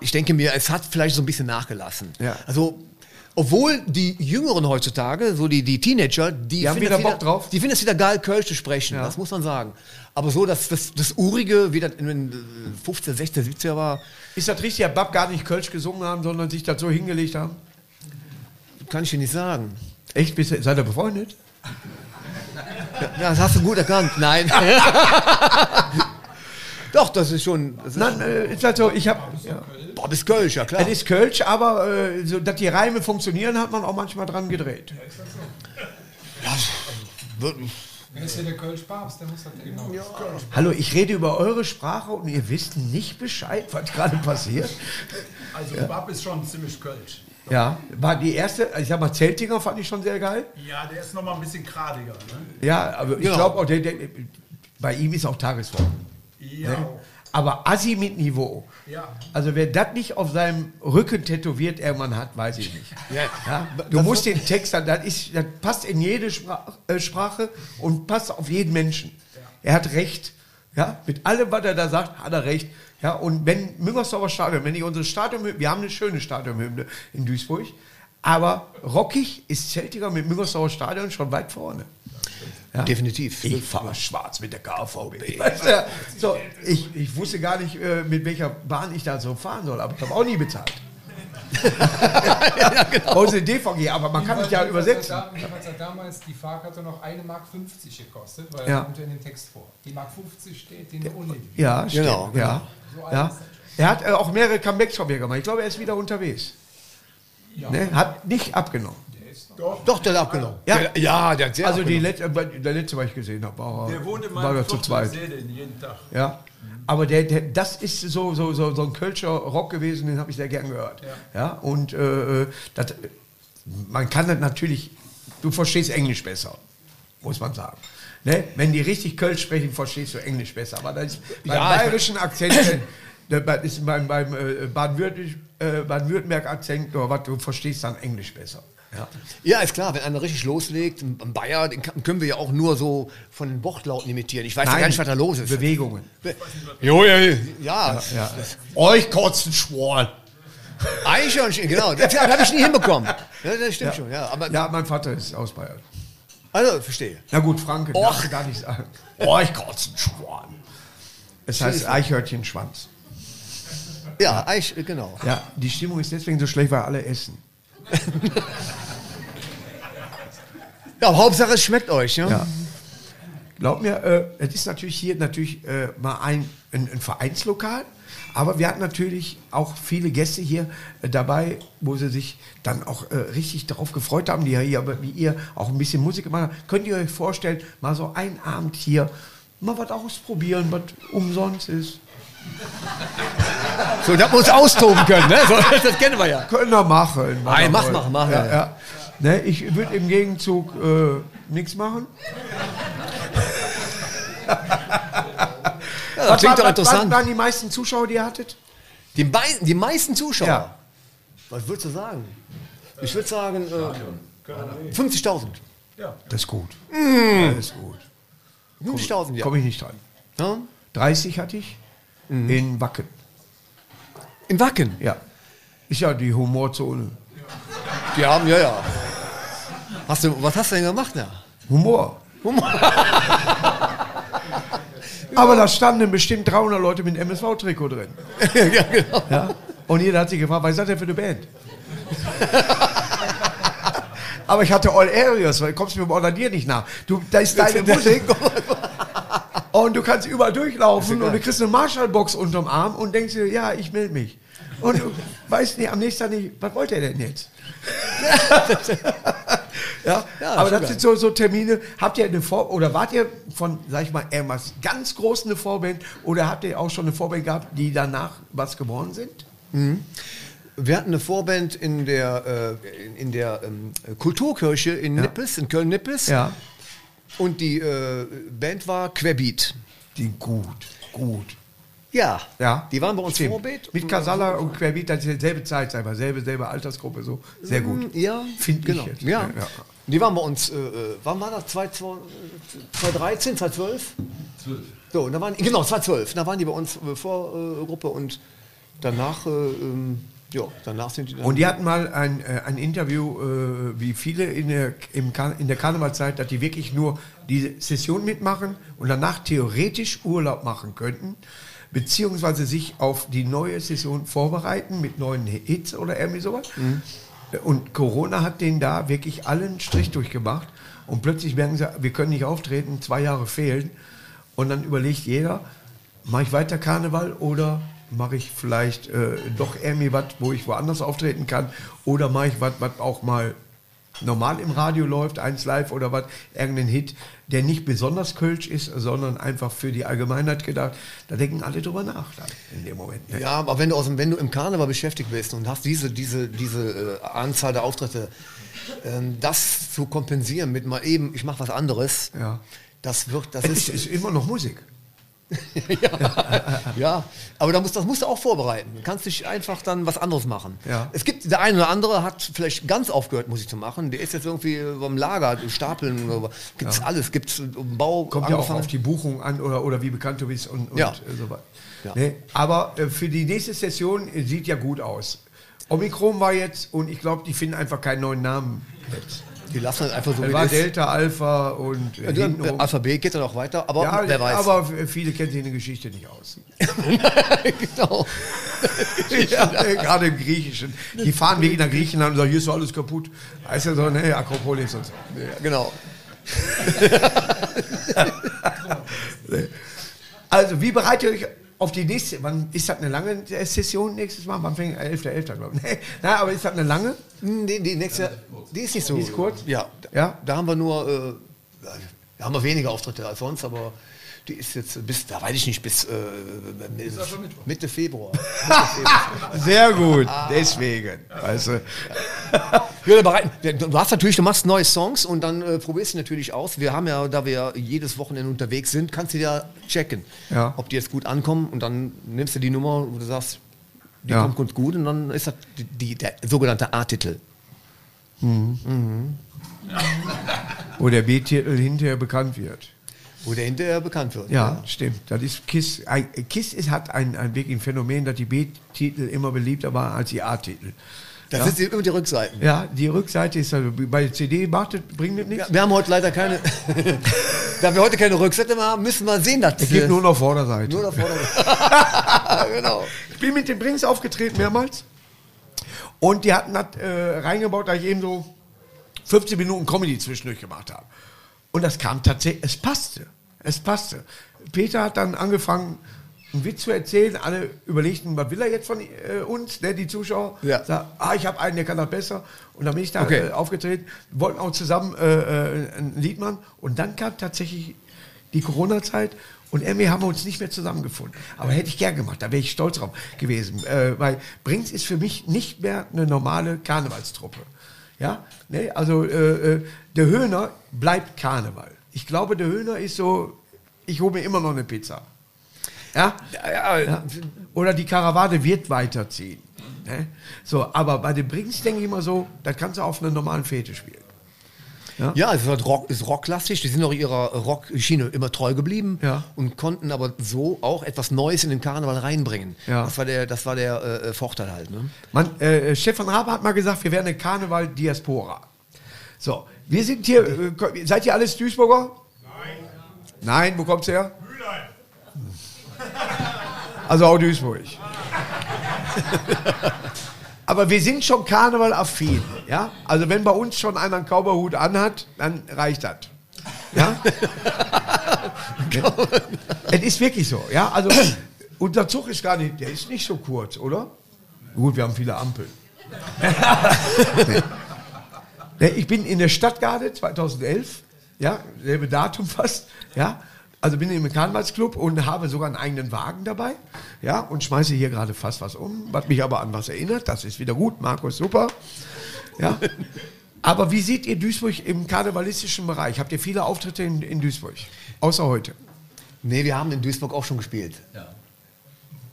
Speaker 2: ich denke mir, es hat vielleicht so ein bisschen nachgelassen.
Speaker 1: Ja.
Speaker 2: Also, obwohl die Jüngeren heutzutage, so die, die Teenager, die,
Speaker 1: Die haben
Speaker 2: finden
Speaker 1: wieder Bock drauf.
Speaker 2: Die finden es wieder geil, Kölsch zu sprechen,
Speaker 1: Ja.
Speaker 2: das muss man sagen. Aber so, dass das, das Urige, wie das in den äh, 15, 16, 17 war,
Speaker 1: Ist das richtig, dass Bab gar nicht Kölsch gesungen haben, sondern sich das so hingelegt haben?
Speaker 2: kann ich dir nicht sagen.
Speaker 1: Echt? Bist ihr- Seid ihr befreundet?
Speaker 2: Ja, das hast du gut erkannt. Nein. Doch, das ist schon. Das ist,
Speaker 1: Nein, äh, ist halt so, ich hab. Ja.
Speaker 2: Boah, bis Kölsch, ja klar.
Speaker 1: Es ist Kölsch, aber äh, so, dass die Reime funktionieren, hat man auch manchmal dran gedreht.
Speaker 6: Wer ist hier der Kölsch-Papst? Der muss das genau.
Speaker 1: Hallo, ich rede über eure Sprache und ihr wisst nicht Bescheid, was gerade passiert.
Speaker 4: Also Bab ist schon ziemlich Kölsch.
Speaker 1: Ja, war die erste, ich sag mal, Zeltinger fand ich schon sehr geil.
Speaker 4: Ja, der ist noch mal ein bisschen gradiger. Ne?
Speaker 1: Ja, aber ich
Speaker 2: Genau.
Speaker 1: glaube auch, der, der, bei ihm ist auch Tagesform.
Speaker 4: Ja,
Speaker 1: Ne? Aber Assi mit Niveau.
Speaker 4: ja.
Speaker 1: Also wer das nicht auf seinem Rücken tätowiert irgendwann hat, weiß ich nicht.
Speaker 2: Ja.
Speaker 1: Ja, du musst den Text, das, ist, das passt in jede Sprach, äh, Sprache und passt auf jeden Menschen. Er hat recht. Ja, mit allem, was er da sagt, hat er recht. Ja, und wenn Müngersdorfer Stadion, wenn ich unsere Stadion, wir haben eine schöne Stadionhymne in Duisburg, aber rockig ist Celtiger mit Müngersdorfer Stadion schon weit vorne. Ja.
Speaker 2: Definitiv.
Speaker 1: Ich fahre schwarz mit der KVB. So, ich, ich wusste gar nicht, äh, mit welcher Bahn ich da so fahren soll, aber ich habe auch nie bezahlt. ja, genau. DVG, aber man kann mich ja übersetzen.
Speaker 6: Jedenfalls hat damals die Fahrkarte noch 1,50 Mark gekostet, weil
Speaker 1: Ja.
Speaker 6: er kommt ja in den Text vor. Die Mark 50 steht in der Uni.
Speaker 1: Ja, stimmt.
Speaker 2: Genau,
Speaker 1: Ja.
Speaker 6: So
Speaker 1: Ja. Er hat äh, auch mehrere Comebacks von mir gemacht. Ich glaube, er ist wieder unterwegs. Ne? Hat nicht abgenommen.
Speaker 2: Doch, der hat abgenommen.
Speaker 1: Ja.
Speaker 2: Der, ja, der hat sehr
Speaker 1: Also die letzte, der letzte, was ich gesehen habe, war,
Speaker 4: Der wohnt in
Speaker 1: war zu zweit.
Speaker 4: jeden Tag.
Speaker 1: Ja. Aber der, der, das ist so, so, so, so ein Kölscher Rock gewesen, den habe ich sehr gern gehört. Ja. und äh, das, man kann das natürlich, du verstehst Englisch besser, muss man sagen. Ne? Wenn die richtig Kölsch sprechen, verstehst du Englisch besser. Aber das ist beim
Speaker 2: Ja, ich-
Speaker 1: bayerischen Akzent, äh, das ist beim, beim äh, Baden-Württemberg- äh, Baden-Württemberg-Akzent, oh, was, du verstehst dann Englisch besser. Ja.
Speaker 2: Ja, ist klar, wenn einer richtig loslegt, ein Bayer, den können wir ja auch nur so von den Wortlauten imitieren. Ich weiß ja gar nicht, was da los ist.
Speaker 1: Bewegungen.
Speaker 2: Jo, ja, ja. ja.
Speaker 1: Ja. Euch kotzen Schworen.
Speaker 2: Eichhörnchen, genau. Das habe ich nie hinbekommen. Ja, das stimmt schon, ja. Aber,
Speaker 1: Ja, mein Vater ist aus Bayern.
Speaker 2: Also, verstehe.
Speaker 1: Na gut, Franke,
Speaker 2: Och.
Speaker 1: gar nicht sagen. Oh, ich kotze einen Schwan. Es heißt Eichhörnchenschwanz.
Speaker 2: Ja, Eich, genau.
Speaker 1: Ja, die Stimmung ist deswegen so schlecht, weil alle essen.
Speaker 2: Ja, Hauptsache, es schmeckt euch, ja?
Speaker 1: Ja. Glaub mir, äh, es ist natürlich hier natürlich äh, mal ein, ein, ein Vereinslokal, aber wir hatten natürlich auch viele Gäste hier äh, dabei, wo sie sich dann auch äh, richtig darauf gefreut haben, die ja hier, wie ihr auch ein bisschen Musik gemacht habt. Könnt ihr euch vorstellen, mal so einen Abend hier mal was ausprobieren, was umsonst ist?
Speaker 2: So, das muss austoben können, ne? So, das kennen wir ja.
Speaker 1: Können wir machen.
Speaker 2: Nein, mach, mach, mach,
Speaker 1: Ja,
Speaker 2: ja.
Speaker 1: ja. Ne, ich würde im Gegenzug äh, nichts machen.
Speaker 2: das
Speaker 1: Was,
Speaker 2: klingt doch interessant.
Speaker 1: was waren die meisten Zuschauer, die ihr hattet?
Speaker 2: Die, mei die meisten Zuschauer.
Speaker 1: Ja.
Speaker 2: Was würdest du sagen? Ich würde sagen äh, 50.000.
Speaker 1: Das ist gut. Das ist gut.
Speaker 2: 50.000, ja.
Speaker 1: Komme ich nicht dran.
Speaker 2: ja.
Speaker 1: 30 hatte ich in Wacken.
Speaker 2: In Wacken.
Speaker 1: Ja. Ist ja die Humorzone.
Speaker 2: Die haben, ja, ja. Hast du, was hast du denn gemacht, ja?
Speaker 1: Humor. Aber da standen bestimmt 300 Leute mit MSV-Trikot drin.
Speaker 2: ja, genau.
Speaker 1: Ja? Und jeder hat sich gefragt, was ist das denn für eine Band? Aber ich hatte All Areas, weil du kommst mir bei dir nicht nach. Du, da ist deine Musik und du kannst überall durchlaufen und du kriegst eine Marshallbox unterm Arm und denkst dir, ja, ich melde mich. Und du weißt nicht, am nächsten Tag nicht, was wollte er denn jetzt? ja,
Speaker 2: Ja,
Speaker 1: aber das sind so, so Termine. Habt ihr eine Vor- oder wart ihr von, sag ich mal, irgendwas ganz groß eine Vorband oder habt ihr auch schon eine Vorband gehabt, die danach was geworden sind?
Speaker 2: Wir hatten eine Vorband in der, äh, in, in der ähm, Kulturkirche in Nippes, in Köln-Nippes.
Speaker 1: Ja.
Speaker 2: Und die äh, Band war Querbeat.
Speaker 1: Die gut, gut.
Speaker 2: Ja.
Speaker 1: Ja.
Speaker 2: Die waren bei uns
Speaker 1: Stimmt.
Speaker 2: Vorbild.
Speaker 1: Mit Casala und Querbeat, das ist dieselbe Zeit, selber, selbe, selbe Altersgruppe, so. Sehr gut.
Speaker 2: Ja,
Speaker 1: Finde
Speaker 2: genau.
Speaker 1: ich jetzt.
Speaker 2: Ja. Die waren bei uns, äh, äh, wann war das? 2013, 2012? 12. So, und da waren, genau, 2012. Da waren die bei uns äh, Vorgruppe und danach, äh, ähm, ja, danach sind die dann.
Speaker 1: Und die hatten mal ein, äh, ein Interview, äh, wie viele in der, im Kar in der Karnevalzeit, dass die wirklich nur diese Session mitmachen und danach theoretisch Urlaub machen könnten, beziehungsweise sich auf die neue Session vorbereiten mit neuen Hits oder irgendwie sowas. Und Corona hat denen da wirklich allen Strich durchgemacht. Und plötzlich merken sie, wir können nicht auftreten, zwei Jahre fehlen. Und dann überlegt jeder, mache ich weiter Karneval oder mache ich vielleicht äh, doch irgendwie was, wo ich woanders auftreten kann? Oder mache ich was, was auch mal normal im Radio läuft, eins live oder was, irgendein Hit, der nicht besonders kölsch ist, sondern einfach für die Allgemeinheit gedacht. Da denken alle drüber nach dann in dem Moment. Ne?
Speaker 2: Ja, aber wenn du, aus wenn du im Karneval beschäftigt bist und hast diese, diese, diese äh, Anzahl der Auftritte, ähm, das zu kompensieren mit mal eben, ich mache was anderes,
Speaker 1: Ja.
Speaker 2: das wird, das
Speaker 1: Es
Speaker 2: ist,
Speaker 1: ist immer noch Musik.
Speaker 2: ja, aber da musst, das musst du auch vorbereiten. Du kannst dich einfach dann was anderes machen.
Speaker 1: Ja.
Speaker 2: Es gibt, der eine oder andere hat vielleicht ganz aufgehört, Musik zu machen. Der ist jetzt irgendwie beim Lager, stapeln, gibt es alles, gibt es Bau.
Speaker 1: Kommt ja auch
Speaker 2: angefangen.
Speaker 1: auf die Buchung an oder, oder wie bekannt du bist und, und
Speaker 2: Ja.
Speaker 1: äh, so weiter.
Speaker 2: Ja.
Speaker 1: Ne? Aber äh, für die nächste Session äh, sieht ja gut aus. Omikron war jetzt und ich glaube, die finden einfach keinen neuen Namen jetzt.
Speaker 2: Die lassen das einfach so
Speaker 1: Es
Speaker 2: wie
Speaker 1: war
Speaker 2: ist.
Speaker 1: Delta, Alpha und äh,
Speaker 2: Ja,
Speaker 1: hintenrum.
Speaker 2: Alphabet geht dann auch weiter, aber
Speaker 1: Ja,
Speaker 2: wer weiß.
Speaker 1: aber viele kennen sich in der Geschichte nicht aus.
Speaker 2: genau.
Speaker 1: ja, äh, gerade im Griechischen. Die fahren wegen nach Griechenland und sagen, hier ist doch alles kaputt. Heißt ja so, ne, Akropolis und so.
Speaker 2: Ja, genau.
Speaker 1: Also, wie bereitet ihr euch auf die nächste, wann ist das eine lange Session nächstes Mal? Wann fängt 11.11. 11. glaube ich. Nee, na, aber ist das eine lange?
Speaker 2: Hm, Die, die nächste, die ist nicht so.
Speaker 1: Die ist kurz?
Speaker 2: Ja.
Speaker 1: Ja?
Speaker 2: Da haben wir nur, äh, da haben wir weniger Auftritte als sonst, aber die ist jetzt bis, da weiß ich nicht, bis äh, Mitte Februar.
Speaker 1: Sehr gut, deswegen. Weißt du.
Speaker 2: Da bereiten, du hast natürlich, du machst neue Songs und dann äh, probierst du natürlich aus. Wir haben ja, da wir jedes Wochenende unterwegs sind, kannst du ja checken,
Speaker 1: Ja.
Speaker 2: ob die jetzt gut ankommen und dann nimmst du die Nummer, wo du sagst, die
Speaker 1: Ja.
Speaker 2: kommt ganz gut und dann ist das die, die, der sogenannte A-Titel.
Speaker 1: Wo der B-Titel hinterher bekannt wird.
Speaker 2: Wo der hinterher bekannt wird.
Speaker 1: Ja, stimmt. Das ist Kiss. Ein, Kiss ist, hat ein, ein wirklich ein Phänomen, dass die B-Titel immer beliebter waren als die A-Titel.
Speaker 2: Das
Speaker 1: Ja.
Speaker 2: sind die- immer die Rückseiten.
Speaker 1: Ja, die Rückseite ist also bei der CD macht das, bringt das nichts.
Speaker 2: Ja, wir haben heute leider keine, da wir heute keine Rückseite mehr haben, müssen wir sehen, dass
Speaker 1: Es gibt nur noch Vorderseite.
Speaker 2: nur da vorne. genau.
Speaker 1: Ich bin mit den Brings aufgetreten mehrmals. Und die hatten das äh, reingebaut, da ich eben so 15 Minuten Comedy zwischendurch gemacht habe. Und das kam tatsächlich, es passte. Es passte. Peter hat dann angefangen, einen Witz zu erzählen. Alle überlegten, was will er jetzt von äh, uns, ne, die Zuschauer?
Speaker 2: Ja.
Speaker 1: Sag, ah, ich habe einen, der kann das besser. Und dann bin ich da
Speaker 2: Okay.
Speaker 1: äh, aufgetreten, wollten auch zusammen äh, äh, ein Lied machen. Und dann kam tatsächlich die Corona-Zeit und irgendwie haben wir uns nicht mehr zusammengefunden. Aber hätte ich gern gemacht, da wäre ich stolz drauf gewesen. Äh, weil Brings ist für mich nicht mehr eine normale Karnevalstruppe. Ja, ne? also äh, der Höhner bleibt Karneval. Ich glaube, der Höhner ist so ich hole mir immer noch eine Pizza. Ja? ja. Oder die Karawane wird weiterziehen. Ne? So, aber bei den Brings denke ich immer so, da kannst du auf einer normalen Fete spielen.
Speaker 2: Ja, es ist, Rock, ist rocklastig. Die sind auch ihrer Rockschiene immer treu geblieben
Speaker 1: Ja.
Speaker 2: und konnten aber so auch etwas Neues in den Karneval reinbringen.
Speaker 1: Ja.
Speaker 2: Das war der, das war der äh, Vorteil halt. Ne?
Speaker 1: Man, äh, Stefan Rabe hat mal gesagt, wir wären eine Karneval-Diaspora. So, wir sind hier, äh, seid ihr alles Duisburger? Nein. Nein, wo kommt's her?
Speaker 4: Mülheim.
Speaker 1: Also auch Duisburg. Aber wir sind schon Karneval-affin, ja? Also wenn bei uns schon einer einen Cowboyhut anhat, dann reicht das. Ja? es ist wirklich so, ja? Also unser Zug ist gar nicht, der ist nicht so kurz, oder? Gut, wir haben viele Ampeln. Nee, Ich bin in der Stadtgarde 2011, ja, selbe Datum fast, ja. Also bin im Karnevalsclub und habe sogar einen eigenen Wagen dabei, ja, und schmeiße hier gerade fast was um, was mich aber an was erinnert. Das ist wieder gut, Markus, super, ja. Aber wie seht ihr Duisburg im karnevalistischen Bereich? Habt ihr viele Auftritte in, in Duisburg? Außer heute.
Speaker 2: Nee, wir haben in Duisburg auch schon gespielt.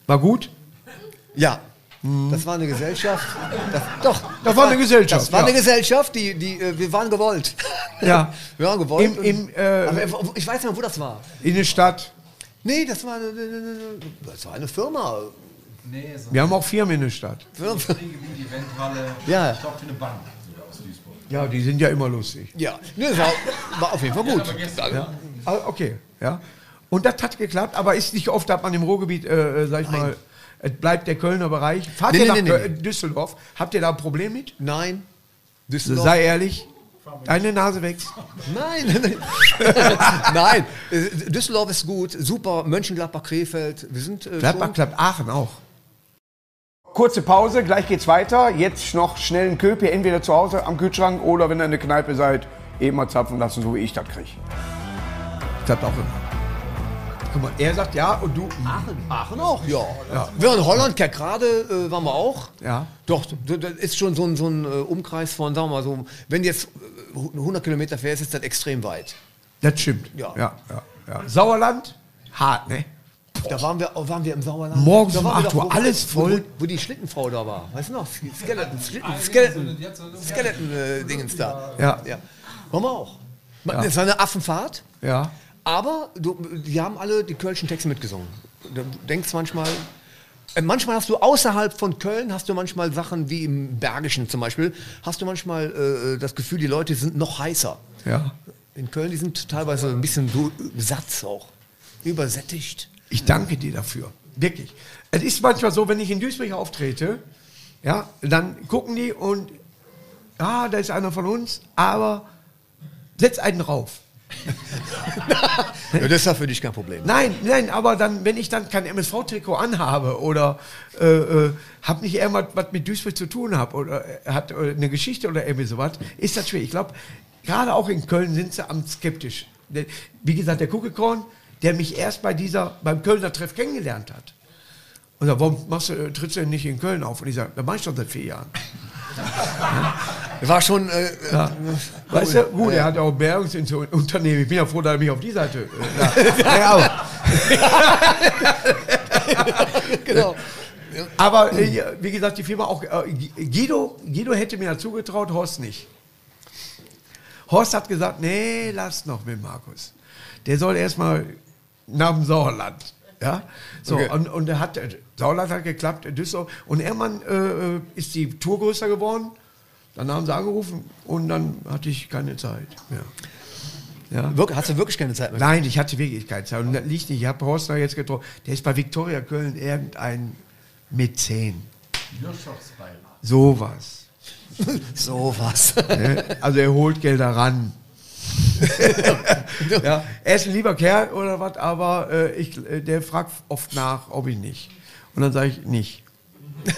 Speaker 1: War gut?
Speaker 2: Ja. Das war eine Gesellschaft. Das, doch.
Speaker 1: Das war eine Gesellschaft,
Speaker 2: Das war
Speaker 1: ja.
Speaker 2: eine Gesellschaft, die, die, äh, wir waren gewollt.
Speaker 1: Ja.
Speaker 2: Wir waren gewollt.
Speaker 1: Im, im, äh,
Speaker 2: aber ich weiß nicht mehr, wo das war.
Speaker 1: in der Stadt.
Speaker 2: Nee, das war, eine- das war eine Firma.
Speaker 6: Nee, so
Speaker 1: Wir haben auch Firmen in der Stadt.
Speaker 6: Eventhalle.
Speaker 2: Ja.
Speaker 6: Ich glaube, für eine Bank.
Speaker 1: Ja, die sind ja immer lustig.
Speaker 2: Ja, nee, das war, war auf jeden Fall gut.
Speaker 1: Ja. Ah, Okay, ja. Und das hat geklappt, aber ist nicht oft, dass man im Ruhrgebiet, äh, äh, sag ich mal, es bleibt der Kölner Bereich. Fahrt
Speaker 2: Nee,
Speaker 1: ihr
Speaker 2: nee,
Speaker 1: nach
Speaker 2: nee,
Speaker 1: Düsseldorf? Habt ihr da ein Problem mit?
Speaker 2: Nein. Düsseldorf.
Speaker 1: sei ehrlich. Deine Nase wächst.
Speaker 2: Nein, nein. Düsseldorf ist gut, super. Mönchengladbach, Krefeld. Wir sind äh,
Speaker 1: Gladbach klappt Aachen auch. Kurze Pause, gleich geht's weiter. Jetzt noch schnell einen Köpi, entweder zu Hause am Kühlschrank oder wenn ihr in der Kneipe seid, eben mal zapfen lassen, so wie ich das kriege. Das auch immer. Guck mal, er sagt ja und du.
Speaker 2: Aachen, Aachen auch, ja. Wir waren in Holland, gerade äh, waren wir auch.
Speaker 1: Ja.
Speaker 2: Doch, das ist schon so ein, so ein äh, Umkreis von, sagen wir mal so, wenn du jetzt äh, 100 Kilometer fährst, ist das extrem weit.
Speaker 1: Das stimmt.
Speaker 2: Ja.
Speaker 1: ja, ja, ja. Sauerland, hart, ne?
Speaker 2: Da waren wir, waren wir im Sauerland.
Speaker 1: Morgens um
Speaker 2: waren wir
Speaker 1: 8 Uhr, alles voll.
Speaker 2: Wo, wo die Schlittenfrau da war. Weißt du noch? Skeleton, Schlitten, Skeleton, Skeleton äh, da.
Speaker 1: Ja.
Speaker 2: ja. Waren wir auch. Das war eine Affenfahrt.
Speaker 1: Ja.
Speaker 2: Aber du, die haben alle die kölschen Texte mitgesungen. Du denkst manchmal, äh, manchmal hast du außerhalb von Köln, hast du manchmal Sachen wie im Bergischen zum Beispiel, hast du manchmal äh, das Gefühl, die Leute sind noch heißer.
Speaker 1: Ja.
Speaker 2: In Köln, die sind teilweise ein bisschen so satt auch. Übersättigt.
Speaker 1: Ich danke dir dafür. Wirklich. Es ist manchmal so, wenn ich in Duisburg auftrete, ja, dann gucken die und, ah, da ist einer von uns, aber setz einen drauf.
Speaker 2: Ja, das ist für dich kein Problem.
Speaker 1: Nein, nein, aber dann, wenn ich dann kein MSV-Trikot anhabe oder äh, äh, hab nicht irgendwas was mit Duisburg zu tun habe oder äh, hat äh, eine Geschichte oder irgendwie sowas, ist das schwierig. Ich glaube, gerade auch in Köln sind sie am skeptisch. Wie gesagt, der Kuckelkorn, der mich erst bei dieser, beim Kölner Treff kennengelernt hat. Und sagt, warum machst du, trittst du denn nicht in Köln auf? Und ich sage, da mach ich schon seit vier Jahren.
Speaker 2: War schon. Äh,
Speaker 1: Ja. Weißt du, gut, er hat auch Bergungsunternehmen. Ich bin ja froh, dass er mich auf die Seite. Äh, ja. ja, aber,
Speaker 2: genau.
Speaker 1: Aber äh, wie gesagt, die Firma auch. Äh, Guido, Guido hätte mir dazu getraut, Horst nicht. Horst hat gesagt, nee, lass noch mit Markus. Der soll erstmal nach dem Sauerland. Ja? So,
Speaker 2: Okay.
Speaker 1: und, und er hat, Sauerland hat geklappt, Düsseldorf. Und irgendwann äh, äh, ist die Tour größer geworden. Dann haben sie angerufen und dann hatte ich keine Zeit mehr. Ja.
Speaker 2: Wirk- Hast du wirklich keine Zeit mehr?
Speaker 1: Nein, ich hatte wirklich keine Zeit. Und das liegt nicht. Ich habe Horst noch jetzt getroffen. Der ist bei Viktoria Köln irgendein Mäzen. Sowas.
Speaker 2: So was.
Speaker 1: ne? Also er holt Gelder ran. ja, er ist ein lieber Kerl oder was, aber äh, ich, äh, der fragt oft nach, ob ich nicht. Und dann sage ich nicht.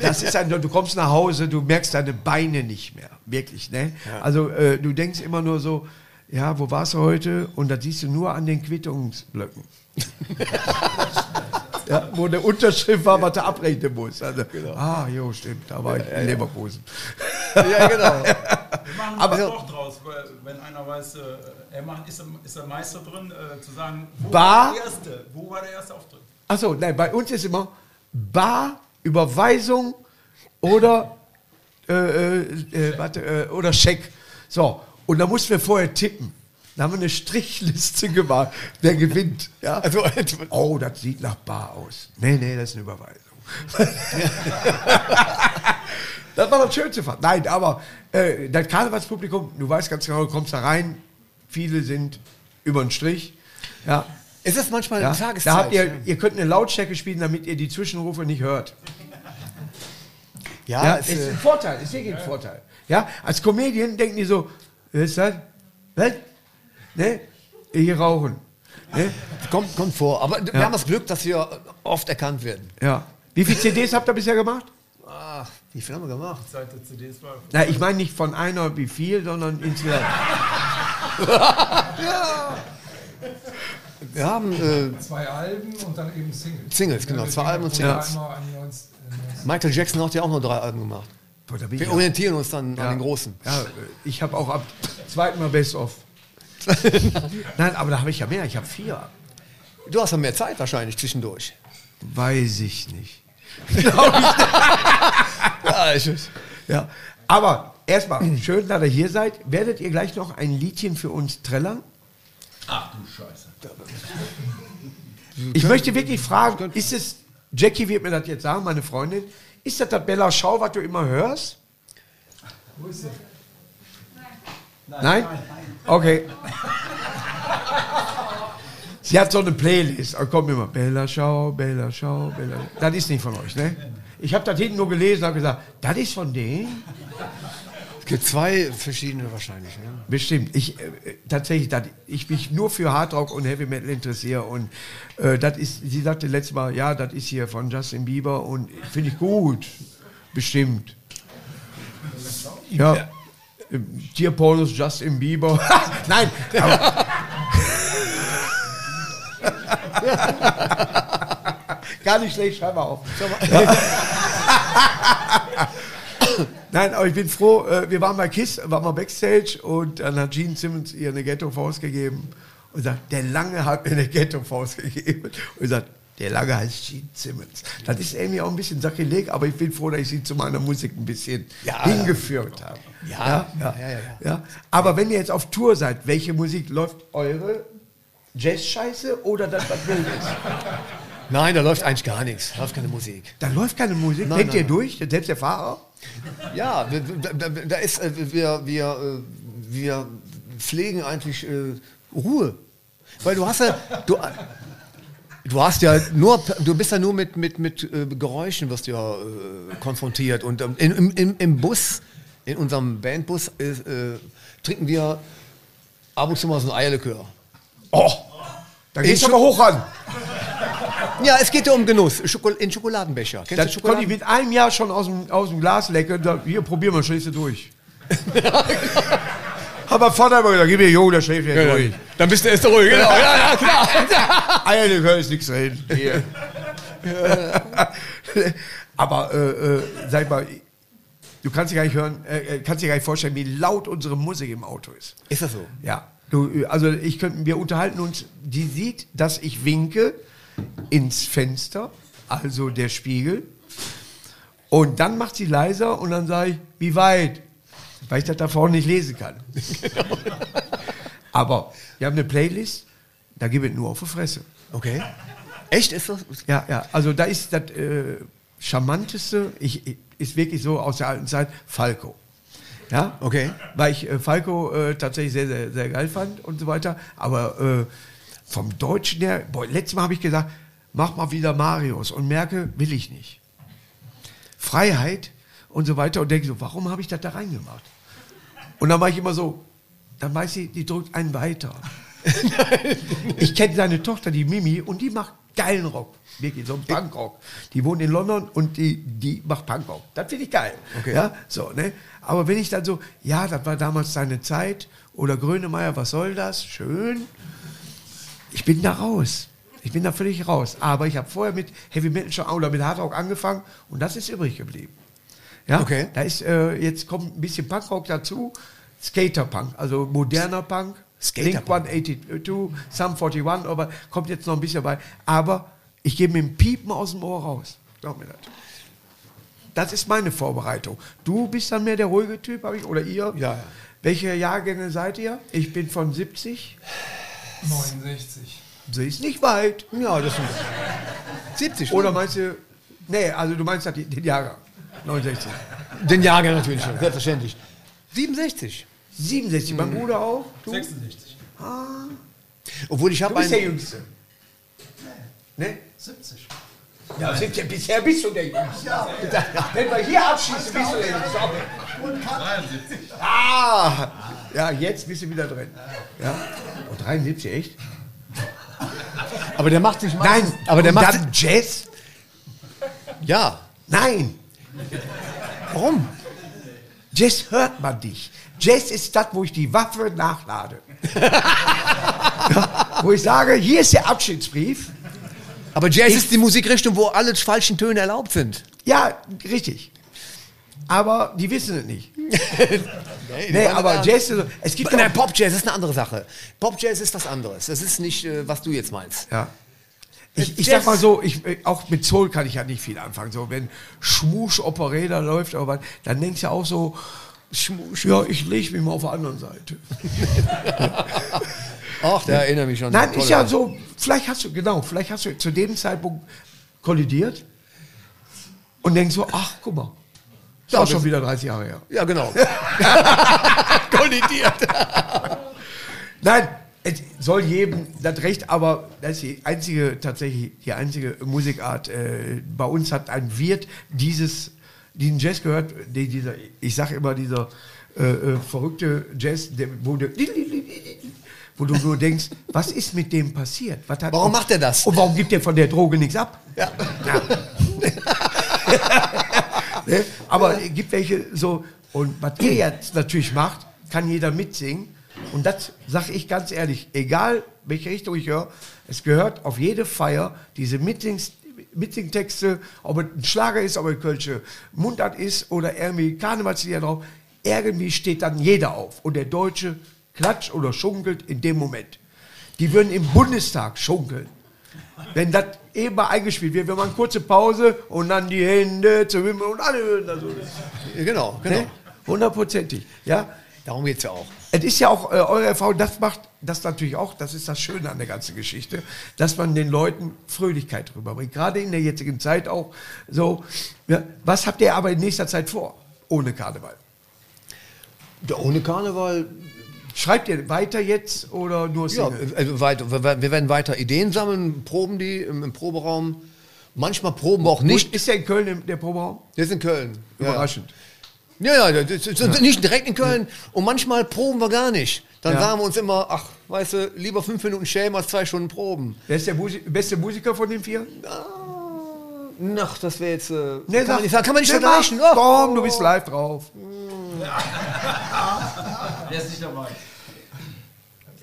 Speaker 1: Das ist ein, du kommst nach Hause, du merkst deine Beine nicht mehr. Wirklich, ne? Also äh, du denkst immer nur so, ja, wo warst du heute? Und das siehst du nur an den Quittungsblöcken. ja, wo der Unterschrift war, was du abrechnen musst. Also, Ah, jo, stimmt, da war ich in Leverkusen.
Speaker 2: ja, genau.
Speaker 4: Wir machen
Speaker 1: Aber-
Speaker 4: aber Sport draus. weil, wenn einer weiß, äh, er macht, ist, er, ist er Meister drin, äh, zu sagen, wo
Speaker 1: Bar?
Speaker 4: war der erste? Wo war der erste Auftritt?
Speaker 1: Achso, nein, bei uns ist immer Bar, Überweisung oder, äh, äh, äh, warte, äh, oder Scheck. So, und da mussten wir vorher tippen. Da haben wir eine Strichliste gemacht, wer gewinnt. Ja? Also, oh, das sieht nach Bar aus. Nee, nee, das ist eine Überweisung. das war das schönste. Nein, aber äh, das Karnevalspublikum, du weißt ganz genau, du kommst da rein, viele sind über den Strich. Ja,
Speaker 2: Ist das manchmal
Speaker 1: ja,
Speaker 2: Tageszeit?
Speaker 1: da habt ihr,
Speaker 2: ja.
Speaker 1: ihr könnt eine Lautstärke spielen, damit ihr die Zwischenrufe nicht hört.
Speaker 2: Ja,
Speaker 1: Ja,
Speaker 2: ist,
Speaker 1: ist
Speaker 2: äh,
Speaker 1: ein Vorteil, ist wirklich ein Vorteil. Ja, als Comedian denken die so, was ist das? Was? Ne? Hier rauchen. Ne?
Speaker 2: kommt, kommt vor. Aber wir
Speaker 1: Ja.
Speaker 2: haben das Glück, dass wir oft erkannt werden.
Speaker 1: Ja. Wie viele CDs habt ihr bisher gemacht?
Speaker 2: Ach, wie viel haben wir gemacht?
Speaker 4: Seit der CDs war.
Speaker 1: Na, ich meine nicht von einer wie viel, sondern insgesamt.
Speaker 2: Wir haben äh,
Speaker 6: Zwei Alben und dann eben Singles.
Speaker 2: Singles, genau, zwei Alben und
Speaker 6: Ja.
Speaker 2: Singles.
Speaker 6: Einmal an 19, äh,
Speaker 2: Michael Jackson hat ja auch nur drei Alben gemacht.
Speaker 1: Boah,
Speaker 2: Wir
Speaker 1: ich
Speaker 2: orientieren uns dann
Speaker 1: ja,
Speaker 2: an den Großen.
Speaker 1: Ja, ich habe auch ab zweiten Mal Best of. Nein, aber da habe ich ja mehr. Ich habe vier.
Speaker 2: Du hast ja mehr Zeit wahrscheinlich zwischendurch.
Speaker 1: Weiß ich nicht.
Speaker 2: Ja, ich,
Speaker 1: Ja. Aber erstmal, schön, dass ihr hier seid. Werdet ihr gleich noch ein Liedchen für uns trällern?
Speaker 3: Ach du Scheiße.
Speaker 1: Ich möchte wirklich fragen, ist es, Jackie wird mir das jetzt sagen, meine Freundin, ist das das Bella Schau, was du immer hörst?
Speaker 6: Wo ist sie?
Speaker 1: Nein? Okay. Sie hat so eine Playlist, da kommt immer Bella Schau, Bella Schau, Bella Das ist nicht von euch, ne? Ich habe das hinten nur gelesen und habe gesagt, das ist von denen?
Speaker 2: es gibt zwei verschiedene wahrscheinlich. Ne?
Speaker 1: Bestimmt. Ich äh, tatsächlich, dat, ich mich nur für Hardrock und Heavy Metal interessiere und äh, das ist, sie sagte letztes Mal, ja, das ist hier von Justin Bieber und finde ich gut, bestimmt. Ja. Paulus, Justin Bieber. Nein, Gar nicht schlecht, schreib mal auf. Nein, aber ich bin froh, äh, wir waren bei KISS, waren mal Backstage und dann hat Gene Simmons ihr eine Ghetto-Faust gegeben und sagt, der Lange hat mir eine Ghetto-Faust gegeben. Und sagt, der Lange heißt Gene Simmons. Das ist irgendwie auch ein bisschen Sakrileg, aber ich bin froh, dass ich sie zu meiner Musik ein bisschen
Speaker 2: Ja.
Speaker 1: hingeführt habe.
Speaker 2: Ja, ja, ja, ja,
Speaker 1: ja. Aber wenn ihr jetzt auf Tour seid, welche Musik läuft eure Jazz-Scheiße oder das, was wild ist?
Speaker 2: Nein, da läuft eigentlich gar nichts. Da läuft keine Musik.
Speaker 1: Da läuft keine Musik.
Speaker 2: Nein,
Speaker 1: Denkt
Speaker 2: nein,
Speaker 1: ihr durch? Selbst der Fahrer?
Speaker 2: Ja, da, da ist, äh, wir, wir, äh, wir pflegen eigentlich äh, Ruhe. Weil du hast ja, du, du hast ja nur, du bist ja nur mit, mit, mit äh, Geräuschen wirst du ja äh, konfrontiert. Und ähm, in, im, im, Bus, in unserem Bandbus, äh, äh, trinken wir ab und zu mal so ein Eierlikör.
Speaker 1: Oh, da geht's aber hoch an.
Speaker 2: Ja, es geht ja um Genuss. Schoko in Schokoladenbecher. Kennst
Speaker 1: Das
Speaker 2: du
Speaker 1: konnte ich
Speaker 2: Schokoladen?
Speaker 1: mit einem Jahr schon aus dem, aus dem Glas lecken. Da, hier, probier mal, schläfst du durch. Hat mein Vater immer gesagt, gib mir, Jo, der schläft jetzt durch.
Speaker 2: Dann bist du erst ruhig. Genau. Ja, ja, klar.
Speaker 1: Eierlikör ist nichts. Hier. Aber, äh, äh, sag mal, du kannst dir gar nicht hören, äh, äh, kannst dir gar nicht vorstellen, wie laut unsere Musik im Auto ist.
Speaker 2: Ist das so?
Speaker 1: Ja, du, also ich könnte, wir unterhalten uns, die sieht, dass ich winke ins Fenster, also der Spiegel. Und dann macht sie leiser und dann sage ich, wie weit? Weil ich das da vorne nicht lesen kann. Aber wir haben eine Playlist, da gebe ich nur auf die Fresse.
Speaker 2: Okay. Echt? Ist das?
Speaker 1: Ja, ja, also da ist das äh, Charmanteste, ich, ich, ist wirklich so aus der alten Zeit, Falco. Ja,
Speaker 2: Okay.
Speaker 1: Weil ich äh, Falco äh, tatsächlich sehr, sehr, sehr geil fand und so weiter. Aber äh, vom Deutschen her, boah, letztes Mal habe ich gesagt, mach mal wieder Marius und merke, will ich nicht. Freiheit und so weiter und denke so, warum habe ich das da reingemacht? Und dann mache ich immer so, dann weiß sie, die drückt einen weiter. ich kenne seine Tochter, die Mimi, und die macht geilen Rock. Wirklich, so einen Punkrock. Die wohnt in London und die, die macht Punkrock. Das finde ich geil.
Speaker 2: Okay.
Speaker 1: Ja, so, ne? Aber wenn ich dann so, ja, das war damals seine Zeit, oder Grönemeyer, was soll das? Schön. Ich bin da raus. Ich bin da völlig raus. Aber ich habe vorher mit Heavy Metal schon oder mit Hard Rock angefangen und das ist übrig geblieben. Ja,
Speaker 2: Okay.
Speaker 1: da ist, äh, jetzt kommt ein bisschen Punkrock dazu. Skaterpunk, also moderner Punk. Link
Speaker 2: Skaterpunk.
Speaker 1: 182, Sum 41, aber kommt jetzt noch ein bisschen bei. Aber ich gehe mit dem Piepen aus dem Ohr raus. Glaub mir das. Das ist meine Vorbereitung. Du bist dann mehr der ruhige Typ, habe ich, oder ihr?
Speaker 2: Ja, ja.
Speaker 1: Welche Jahrgänge seid ihr? Ich bin von 70.
Speaker 6: 69.
Speaker 1: Sie ist nicht weit.
Speaker 2: Ja, das sind 70.
Speaker 1: Oder meinst du, nee, also du meinst halt den Jahrgang. 69.
Speaker 2: Den Jahrgang natürlich schon, selbstverständlich. 67.
Speaker 1: 67, mein Bruder auch. Du,
Speaker 4: 66.
Speaker 2: Obwohl ich
Speaker 1: du
Speaker 2: habe
Speaker 1: bist der. Jüngste. Ne?
Speaker 5: 70.
Speaker 1: Ja, sind ja, bisher bist du der Jüngste. Wenn wir hier abschießen, bist du der Jüngste. Ah, ja, jetzt bist du wieder drin. Ja. Oh, 73, echt?
Speaker 2: Aber der macht sich
Speaker 1: Nein,
Speaker 2: aber der
Speaker 1: und
Speaker 2: macht.
Speaker 1: dann Jazz?
Speaker 2: Ja.
Speaker 1: Nein,
Speaker 2: Warum?
Speaker 1: Jazz hört man dich. Jazz ist das, wo ich die Waffe nachlade. ja, wo ich sage, hier ist der Abschiedsbrief.
Speaker 2: Aber Jazz ist die Musikrichtung, wo alle falschen Töne erlaubt sind.
Speaker 1: Ja, richtig. Aber die wissen es nicht. Nee, aber Jazz, ist es gibt
Speaker 2: Nein,
Speaker 1: auch,
Speaker 2: Pop-Jazz ist eine andere Sache. Pop-Jazz ist was anderes. Das ist nicht, äh, was du jetzt meinst.
Speaker 1: ja. Ich, ich sag mal so, ich, äh, auch mit Soul kann ich ja nicht viel anfangen. So, wenn Schmusch Operetta läuft, aber dann denkst du auch so, Schmusch, ja, ich lege mich mal auf der anderen Seite.
Speaker 2: Ach, der erinnert mich schon.
Speaker 1: Nein, ist ja so, vielleicht hast du, genau, vielleicht hast du zu dem Zeitpunkt kollidiert und denkst so, ach, guck mal, ist
Speaker 2: Ja, das-
Speaker 1: schon wieder 30 Jahre her.
Speaker 2: Ja, genau. Kollidiert.
Speaker 1: Nein, es soll jedem das Recht, aber das ist die einzige, tatsächlich die einzige Musikart. Äh, bei uns hat ein Wirt dieses, diesen Jazz gehört, die, dieser, ich sage immer, dieser äh, äh, verrückte Jazz, der, wo, du, wo du nur denkst, was ist mit dem passiert?
Speaker 2: Warum macht er das?
Speaker 1: Und warum gibt er von der Droge nichts ab?
Speaker 2: Ja.
Speaker 1: Ne? Aber es gibt welche so, und was ihr jetzt natürlich macht, kann jeder mitsingen. Und das sage ich ganz ehrlich, egal welche Richtung ich höre, es gehört auf jede Feier diese Mitsings, Mitsingtexte, ob es ein Schlager ist, ob es Kölsche Mundart ist oder irgendwie Karnevalslieder drauf, irgendwie steht dann jeder auf. Und der Deutsche klatscht oder schunkelt in dem Moment. Die würden im Bundestag schunkeln. Wenn das eben mal eingespielt wird, wir machen kurze Pause und dann die Hände zum Himmel und alle hören das so.
Speaker 2: Genau, genau.
Speaker 1: Ne? Hundertprozentig. Ja.
Speaker 2: Darum geht's ja auch.
Speaker 1: Es ist ja auch äh, eure Erfahrung, das macht das natürlich auch, das ist das Schöne an der ganzen Geschichte, dass man den Leuten Fröhlichkeit rüberbringt. Gerade in der jetzigen Zeit auch so. Ja, was habt ihr aber in nächster Zeit vor? Ohne Karneval.
Speaker 2: Ja, ohne Karneval,
Speaker 1: Schreibt ihr weiter jetzt oder nur
Speaker 2: ja,
Speaker 1: Single?
Speaker 2: also weiter, wir werden weiter Ideen sammeln, proben die im, im Proberaum. Manchmal proben wir auch
Speaker 1: nicht. Ist der in Köln im- der Proberaum?
Speaker 2: Der ist in Köln.
Speaker 1: Überraschend.
Speaker 2: Ja, ja, das ist nicht direkt in Köln. Und manchmal proben wir gar nicht. Dann
Speaker 1: Ja.
Speaker 2: sagen wir uns immer, ach, weißt du, lieber fünf Minuten schämen als zwei Stunden proben.
Speaker 1: Wer ist der Musi beste Musiker von den vier?
Speaker 2: Ach, das wäre jetzt. Äh,
Speaker 1: Nee,
Speaker 2: kann,
Speaker 1: sag-
Speaker 2: man nicht, kann man nicht vergleichen. Oh.
Speaker 1: Komm, du bist live drauf.
Speaker 5: Der ist nicht dabei.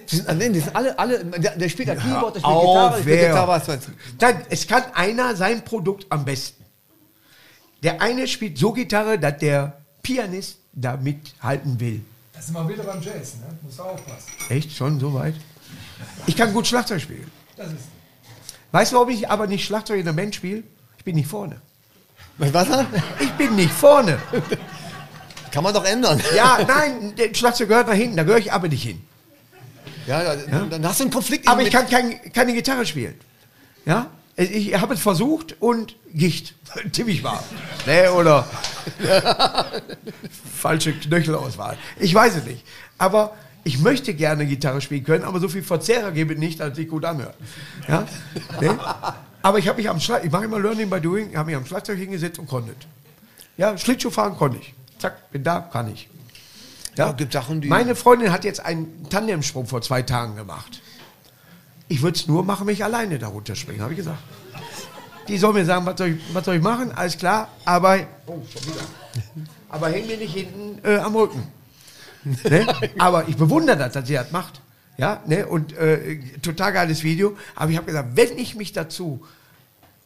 Speaker 2: Die sind, nein, die sind alle, alle, der, der spielt ein Keyboard, der spielt
Speaker 1: auf,
Speaker 2: Gitarre, der spielt
Speaker 1: wer?
Speaker 2: Gitarre, was?
Speaker 1: Dann, es kann einer sein Produkt am besten. Der eine spielt so Gitarre, dass der Pianist da mithalten will.
Speaker 6: Das ist immer wieder beim Jazz, ne? Muss aufpassen.
Speaker 1: Echt? Schon so weit? Ich kann gut Schlagzeug spielen.
Speaker 6: Das ist.
Speaker 1: Weißt du, warum ich aber nicht Schlagzeug in der Band spiele? Ich bin nicht vorne.
Speaker 2: Was?
Speaker 1: Ich bin nicht vorne.
Speaker 2: Kann man doch ändern.
Speaker 1: Ja, nein, der Schlagzeug gehört nach hinten, da gehöre ich aber nicht hin.
Speaker 2: Ja, ja, dann hast du einen Konflikt.
Speaker 1: Aber ich kann kein, keine Gitarre spielen. Ja? Ich habe es versucht und Gicht. Ziemlich war. Ne, oder falsche Knöchelauswahl. Ich weiß es nicht. Aber ich möchte gerne Gitarre spielen können, aber so viel Verzerrer gebe ich nicht, dass es sich gut anhört. Ja? Ne? Aber ich habe mich am Schlag, ich mache immer Learning by Doing, habe mich am Schlagzeug hingesetzt und konnte. Ja, Schlittschuh fahren konnte ich. Zack, bin da, kann ich.
Speaker 2: Ja, gibt Sachen, die-
Speaker 1: Meine Freundin hat jetzt einen Tandemsprung vor zwei Tagen gemacht. Ich würde es nur machen, wenn ich alleine da runterspringe, habe ich gesagt. Die soll mir sagen, was soll ich, was soll ich machen, alles klar, aber, oh, schon wieder. aber häng mir nicht hinten äh, am Rücken. Ne? Aber ich bewundere das, dass sie das macht. Ja, ne? Und äh, total geiles Video. Aber ich habe gesagt, wenn ich mich dazu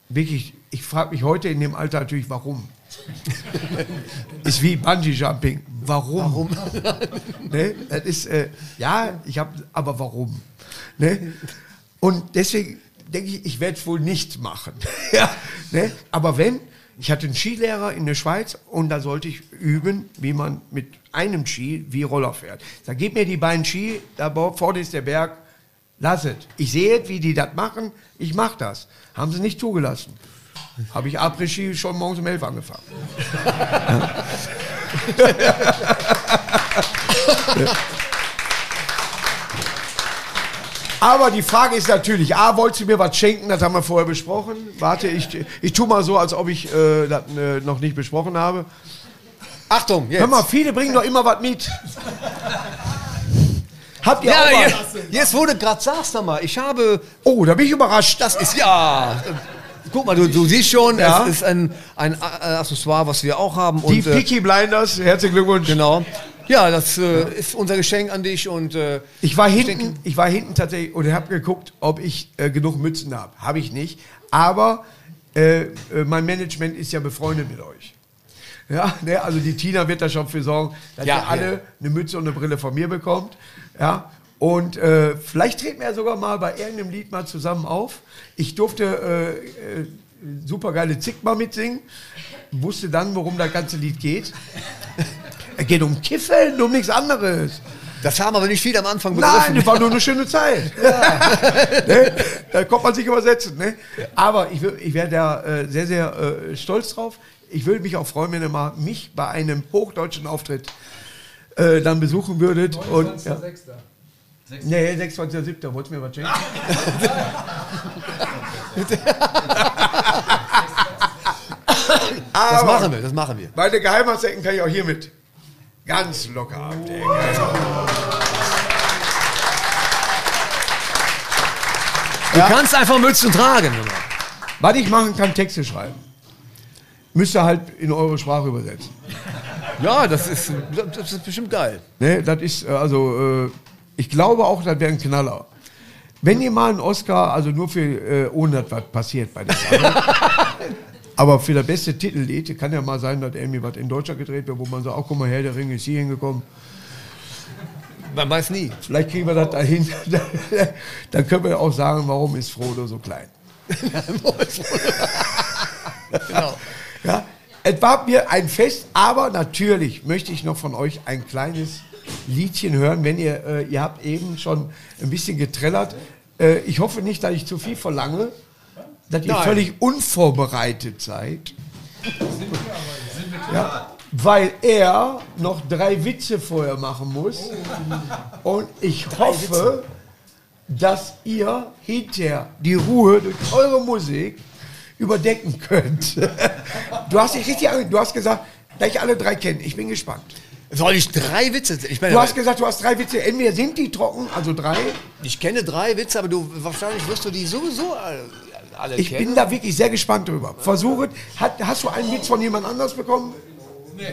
Speaker 1: wirklich, ich frage mich heute in dem Alter natürlich, warum. ist wie Bungee Jumping. Warum? ne? Das ist, äh, ja, ich habe, aber warum? Ne? Und deswegen denke ich, ich werde es wohl nicht machen. ja, ne? Aber wenn, ich hatte einen Skilehrer in der Schweiz und da sollte ich üben, wie man mit einem Ski wie Roller fährt. Da gib mir die beiden Ski, da vorne ist der Berg, lass es. Ich sehe, wie die das machen, ich mache das. Haben sie nicht zugelassen. Habe ich Après-Ski schon morgens um 11 angefangen. Aber die Frage ist natürlich, A, wolltest du mir was schenken? Das haben wir vorher besprochen. Warte, ich, ich tue mal so, als ob ich äh, das äh, noch nicht besprochen habe.
Speaker 2: Achtung, jetzt.
Speaker 1: Hör mal, viele bringen doch immer was mit. Habt ihr
Speaker 2: Ja,
Speaker 1: auch was?
Speaker 2: jetzt, jetzt du gerade sagst, sag mal, ich habe,
Speaker 1: Oh, da bin ich überrascht.
Speaker 2: das ist ja, guck mal, du, du siehst schon,
Speaker 1: Ja.
Speaker 2: es ist ein, ein äh, Accessoire, was wir auch haben.
Speaker 1: Die
Speaker 2: und, äh,
Speaker 1: Peaky Blinders, herzlichen Glückwunsch.
Speaker 2: Genau. Ja, das äh, ist unser Geschenk an dich und äh,
Speaker 1: Ich war hinten,
Speaker 2: denke-
Speaker 1: ich war hinten tatsächlich und habe geguckt, ob ich äh, genug Mützen habe. Habe ich nicht. Aber äh, äh, mein Management ist ja befreundet mit euch. Ja, ne, also die Tina wird da schon für sorgen, dass
Speaker 2: Ja,
Speaker 1: ihr alle
Speaker 2: ja.
Speaker 1: eine Mütze und eine Brille von mir bekommt. Ja, und äh, vielleicht treten wir ja sogar mal bei irgendeinem Lied mal zusammen auf. Ich durfte äh, äh, super geile Zick mal mitsingen, wusste dann, worum das ganze Lied geht. Es geht um Kiffen, um nichts anderes.
Speaker 2: das haben aber nicht viele am Anfang begriffen.
Speaker 1: Nein, das war nur eine schöne Zeit. ne? Da kommt man sich übersetzen. Ne? Aber ich, ich wäre da äh, sehr, sehr äh, stolz drauf. Ich würde mich auch freuen, wenn ihr mal mich bei einem hochdeutschen Auftritt äh, dann besuchen würdet. Und, ja.
Speaker 6: 29.06.
Speaker 1: Nee, 26.07. Wolltest du mir was schenken?
Speaker 2: das machen wir, das machen wir.
Speaker 1: Meine Geheimratsecken kann ich auch hiermit ganz locker abdecken.
Speaker 2: Du kannst einfach Mützen tragen.
Speaker 1: Was ich machen kann, Texte schreiben. Müsst ihr halt in eure Sprache übersetzen.
Speaker 2: Ja, das ist, das ist bestimmt geil.
Speaker 1: Ne, das ist, äh, also, äh, ich glaube auch, das wäre ein Knaller. Wenn ihr mal einen Oscar, also nur für, äh, ohne dass was passiert bei der Sache, aber für das beste Titellied, kann ja mal sein, dass irgendwie was in Deutschland gedreht wird, wo man sagt, auch guck mal her, der Ring ist hier hingekommen.
Speaker 2: Man weiß nie.
Speaker 1: Vielleicht kriegen wir das dahin. Dann können wir auch sagen, warum ist Frodo so klein.
Speaker 2: genau.
Speaker 1: Ja, es war mir ein Fest, aber natürlich möchte ich noch von euch ein kleines Liedchen hören, wenn ihr, äh, ihr habt eben schon ein bisschen getrellert. Äh, ich hoffe nicht, dass ich zu viel verlange, dass ihr völlig unvorbereitet seid. Ja, weil er noch drei Witze vorher machen muss. Und ich hoffe, dass ihr hinterher die Ruhe durch eure Musik überdecken könnt. Du hast dich richtig du hast gesagt, da ich alle drei kenne. Ich bin gespannt.
Speaker 2: Soll ich drei Witze? Ich meine,
Speaker 1: Du hast gesagt, du hast drei Witze. Entweder sind die trocken, also drei.
Speaker 2: ich kenne drei Witze, aber du wahrscheinlich wirst du die sowieso alle,
Speaker 1: Ich
Speaker 2: kennen.
Speaker 1: bin da wirklich sehr gespannt drüber. Versuche, hat, hast du einen Witz von jemand anders bekommen?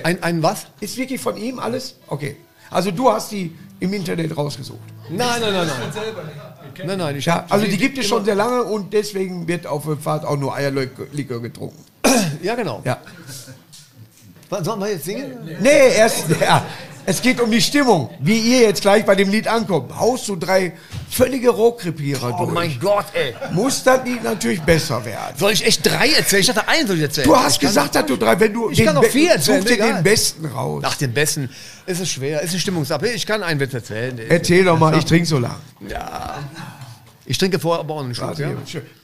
Speaker 2: Ein, ein was?
Speaker 1: Ist wirklich von ihm alles? Okay. Also du hast die im Internet rausgesucht.
Speaker 2: Nein, nein, nein, nein. Nein, nein, ich
Speaker 1: Ja, also die gibt es schon sehr lange und deswegen wird auf der Fahrt auch nur Eierlikör getrunken.
Speaker 2: Ja, genau.
Speaker 1: Ja.
Speaker 2: Sollen wir jetzt singen?
Speaker 1: Nee, erst, ja, es geht um die Stimmung. Wie ihr jetzt gleich bei dem Lied ankommt. Haust du drei völlige Rohkrepierer
Speaker 2: Oh
Speaker 1: durch.
Speaker 2: mein Gott, ey.
Speaker 1: Muss das Lied natürlich besser werden.
Speaker 2: Soll ich echt drei erzählen? Ich dachte, einen soll ich erzählen.
Speaker 1: Du hast
Speaker 2: Ich
Speaker 1: gesagt, dass du drei, wenn du
Speaker 2: Ich kann auch vier erzählen,
Speaker 1: such dir den besten raus.
Speaker 2: Nach dem Besten. Es ist schwer, es ist Stimmungsab. Ich kann einen Witz erzählen.
Speaker 1: Erzähl doch mal, ich trinke so lang.
Speaker 2: Ich trinke vorher aber auch einen Schluck. Ja?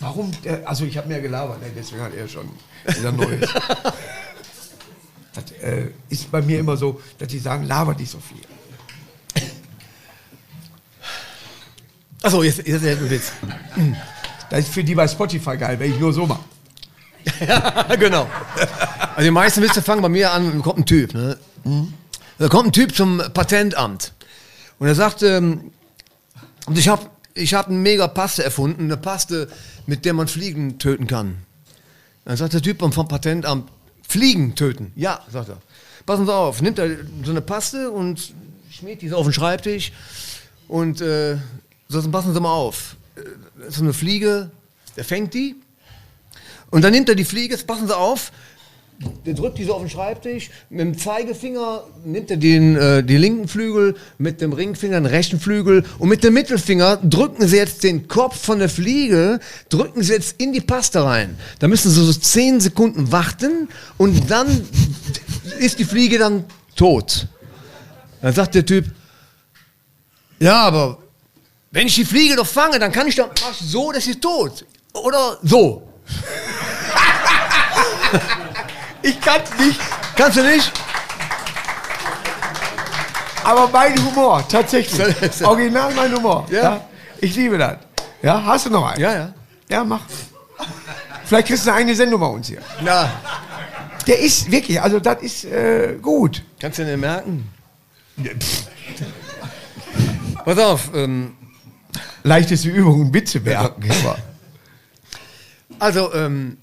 Speaker 1: Warum? äh, Also ich habe mehr gelabert, ne? deswegen hat er schon wieder Neues. das äh, ist bei mir immer so, dass die sagen, labert nicht so viel.
Speaker 2: Achso, jetzt, jetzt ein Witz.
Speaker 1: Das ist für die bei Spotify geil, wenn ich nur so mache.
Speaker 2: genau. Also die meisten Witze fangen bei mir an, da kommt ein Typ. Ne? Da kommt ein Typ zum Patentamt. Und er sagt, ähm, und ich habe ich hab eine mega Paste erfunden, eine Paste, mit der man Fliegen töten kann. Dann sagt der Typ vom Patentamt, Fliegen töten. Ja, sagt er. Passen Sie auf, nimmt er so eine Paste und schmiert die so auf den Schreibtisch und äh, sagt, passen Sie mal auf. Äh, So eine Fliege, der fängt die Und dann nimmt er die Fliege, passen Sie auf, der drückt die so auf den Schreibtisch, mit dem Zeigefinger nimmt er den, äh, den linken Flügel, mit dem Ringfinger den rechten Flügel und mit dem Mittelfinger drücken Sie jetzt den Kopf von der Fliege, drücken Sie jetzt in die Paste rein. Da müssen Sie so 10 Sekunden warten und dann ist die Fliege dann tot. Dann sagt der Typ, ja, aber wenn ich die Fliege doch fange, dann kann ich doch so, dass sie tot. Oder so.
Speaker 1: Ich kann nicht,
Speaker 2: Kannst du nicht?
Speaker 1: aber mein Humor, tatsächlich. Original mein Humor.
Speaker 2: Ja.
Speaker 1: Ich liebe das. Ja, hast du noch einen?
Speaker 2: Ja, ja.
Speaker 1: Ja, mach. Vielleicht kriegst du eine eigene Sendung bei uns hier.
Speaker 2: Na,
Speaker 1: Der ist wirklich, also das ist äh, gut.
Speaker 2: kannst du dir merken? Pass auf, ähm,
Speaker 1: Leichteste Übung, Witze merken.
Speaker 2: also ähm,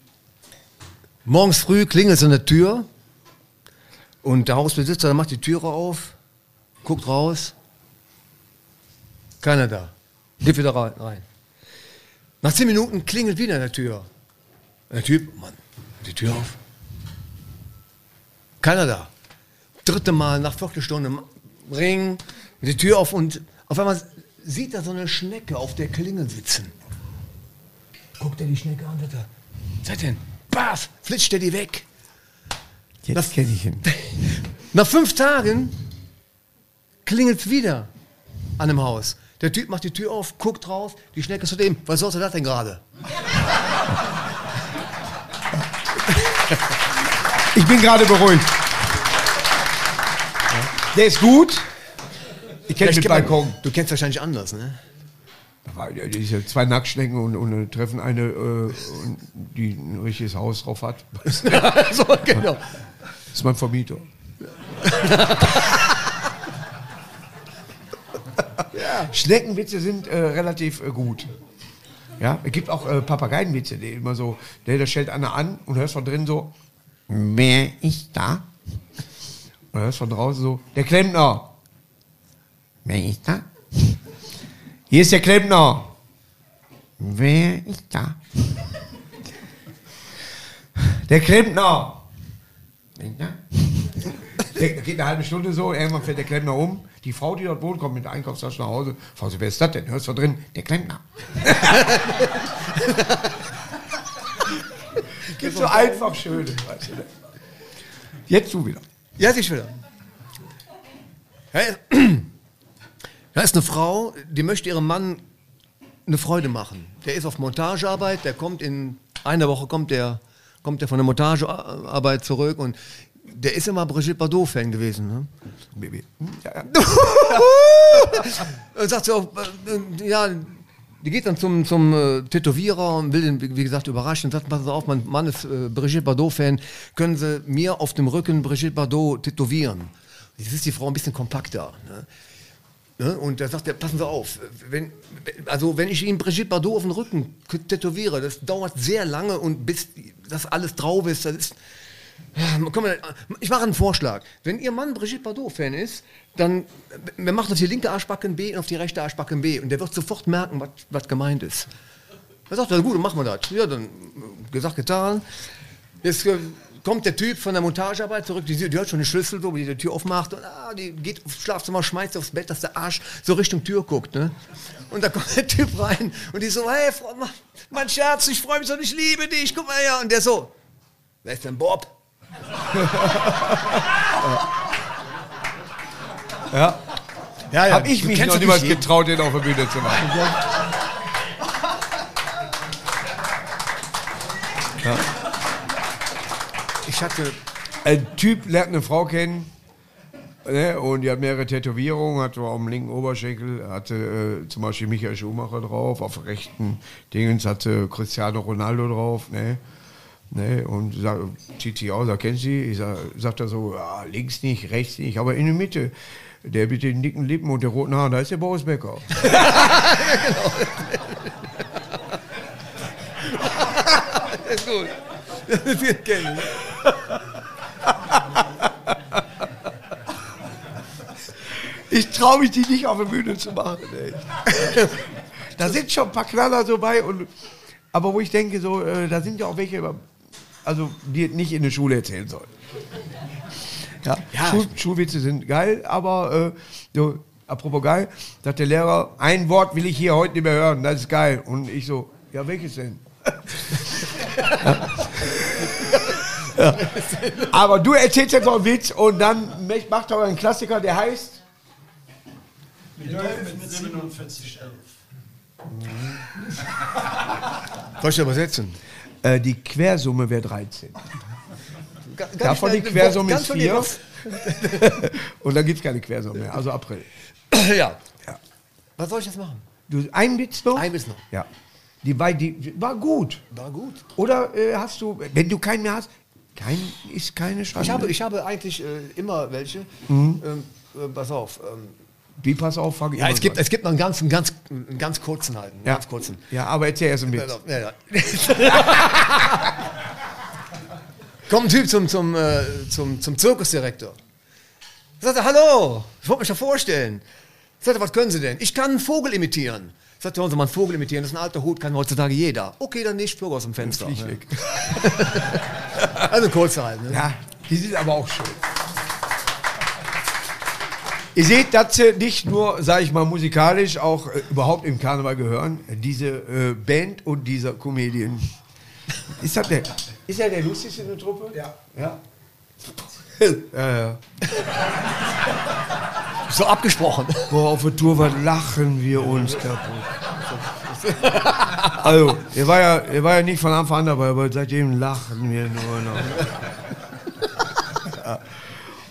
Speaker 2: morgens früh klingelt es an der Tür und der Hausbesitzer macht die Türe auf, guckt raus, keiner da, geht wieder rein. rein. Nach zehn Minuten klingelt wieder an der Tür. Der Typ, Mann, die Tür auf. Keiner da. Dritte Mal nach Viertelstunde Ring, die Tür auf und auf einmal sieht er so eine Schnecke auf der Klingel sitzen. Guckt er die Schnecke an, sagt er, seid denn? Baff, flitscht er die weg.
Speaker 1: Jetzt kenne ich ihn.
Speaker 2: Nach fünf Tagen klingelt es wieder an dem Haus. Der Typ macht die Tür auf, guckt raus, die Schnecke zu dem. Was sollte das denn gerade?
Speaker 1: Ich bin gerade beruhigt. Der ist gut. Ich kenne den Balkon.
Speaker 2: Du kennst wahrscheinlich anders, ne?
Speaker 1: Zwei Nacktschnecken und, und äh, treffen eine, äh, die ein richtiges Haus drauf hat. Das
Speaker 2: so, genau.
Speaker 1: ist mein Vermieter. Schneckenwitze sind äh, relativ äh, gut. Ja, es gibt auch äh, Papageienwitze, die immer so, der, der stellt einer an und hörst von drin so, wer ist da? Und hörst von draußen so, der Klempner. Wer ist da? Hier ist der Klempner. Wer ist da? Der Klempner. Der geht eine halbe Stunde so, irgendwann fällt der Klempner um. Die Frau, die dort wohnt, kommt mit der Einkaufstasche nach Hause. Frau, wer ist das denn? Hörst du drin? Der Klempner. Gibt so einfach schöne. Weißt du, ne? Jetzt du wieder.
Speaker 2: Ja, ich wieder. Da ist eine Frau, die möchte ihrem Mann eine Freude machen. Der ist auf Montagearbeit, der kommt in einer Woche kommt der, kommt der von der Montagearbeit zurück und der ist immer Brigitte Bardot-Fan gewesen. Ne?
Speaker 1: Baby. Ja, ja.
Speaker 2: Sagt sie auch, äh, ja, die geht dann zum, zum äh, Tätowierer und will den, wie gesagt, überraschen und sagt, Sie auf, mein Mann ist äh, Brigitte Bardot-Fan, können Sie mir auf dem Rücken Brigitte Bardot tätowieren? Jetzt ist die Frau ein bisschen kompakter. Ne? Ne? Und da sagt er, passen Sie auf, wenn, also wenn ich Ihnen Brigitte Bardot auf den Rücken tätowiere, das dauert sehr lange und bis das alles drauf ist, das ist, Komm mal, ich mache einen Vorschlag. Wenn Ihr Mann Brigitte Bardot-Fan ist, dann wir machen auf die linke Arschbacken B und auf die rechte Arschbacken B und der wird sofort merken, was- gemeint ist. Er sagt, ja gut, dann machen wir das. Ja, dann äh, gesagt, getan. Jetzt äh, kommt der Typ von der Montagearbeit zurück, die, die hört schon den Schlüssel, so, wie die die Tür aufmacht und ah, die geht aufs Schlafzimmer, schmeißt aufs Bett, dass der Arsch so Richtung Tür guckt. Ne? Und da kommt der Typ rein und die so, hey, Frau, mein- Schatz, ich freue mich so, ich liebe dich, guck mal her. Und der so, wer ist denn Bob?
Speaker 1: Ja.
Speaker 2: Ja,
Speaker 1: Hab ich mich noch niemals getraut, den auf der Bühne zu machen.
Speaker 2: Ich hatte,
Speaker 1: Ein Typ lernt eine Frau kennen ne, und die hat mehrere Tätowierungen, hat so am linken Oberschenkel, hatte äh, zum Beispiel Michael Schumacher drauf, auf dem rechten Dingens hatte Cristiano Ronaldo drauf. Ne, ne, und sag, zieht sich aus, da kennt sie. Ich sag, sagt er so, ja, links nicht, rechts nicht, aber in der Mitte. Der mit den dicken Lippen und den roten Haaren, da ist der Boris Becker.
Speaker 2: ist gut. Wir kennen.
Speaker 1: Ich traue mich, die nicht auf der Bühne zu machen. Ey. da sind schon ein paar Knaller so bei und aber wo ich denke, so, äh, da sind ja auch welche, also die nicht in der Schule erzählen sollen. Ja, Schul Schulwitze sind geil, aber äh, so, apropos geil, sagt der Lehrer, ein Wort will ich hier heute nicht mehr hören, das ist geil. Und ich so, ja, welches denn? ja. Ja. Aber du erzählst jetzt noch einen Witz und dann macht er einen Klassiker, der heißt.
Speaker 5: Mit 47, 11.
Speaker 2: Soll ich übersetzen?
Speaker 1: Äh, die Quersumme wäre 13.
Speaker 2: Ga- ganz
Speaker 1: Davon die Quersumme ist
Speaker 2: von
Speaker 1: 4.
Speaker 2: dir
Speaker 1: und dann gibt es keine Quersumme mehr, also April.
Speaker 2: was? ja.
Speaker 1: Ja.
Speaker 2: Was soll ich jetzt machen?
Speaker 1: Du, ein Witz noch?
Speaker 2: Ein Witz noch.
Speaker 1: Ja. Die, bei, die war gut.
Speaker 2: War gut.
Speaker 1: Oder äh, hast du, wenn du keinen mehr hast, kein, ist keine Schande.
Speaker 2: Ich habe, ich habe eigentlich äh, immer welche. Ähm, äh, pass auf. Ähm,
Speaker 1: Wie, pass auf, fang
Speaker 2: ja, es gibt, es gibt noch einen ganz, einen ganz, einen ganz kurzen halt.
Speaker 1: Ja.
Speaker 2: Ganz kurzen.
Speaker 1: Ja, aber erzähl erst einen Witz.
Speaker 2: Ja, ja. Kommt ein Typ zum, zum, äh, zum, zum Zirkusdirektor. Sagt er, hallo, ich wollte mich da vorstellen. Sagt er, was können Sie denn? Ich kann einen Vogel imitieren. Sagt wollen Sie mal einen Vogel imitieren? Das ist ein alter Hut, kann heutzutage jeder. Okay, dann nicht, Vogel aus dem Fenster. Ja.
Speaker 1: weg.
Speaker 2: Also kurz halt. Ne?
Speaker 1: Ja, die sind aber auch schön. Ihr seht, dass sie nicht nur, sage ich mal, musikalisch auch äh, überhaupt im Karneval gehören. Diese äh, Band und dieser Comedian. Ist, das der, ist er der lustigste in der Truppe?
Speaker 4: Ja.
Speaker 1: Ja. ja, ja.
Speaker 2: So abgesprochen.
Speaker 1: Boah, auf der Tour, was lachen wir uns kaputt. Also, er war, ja, er war ja nicht von Anfang an dabei, aber seitdem lachen wir nur noch. Ja.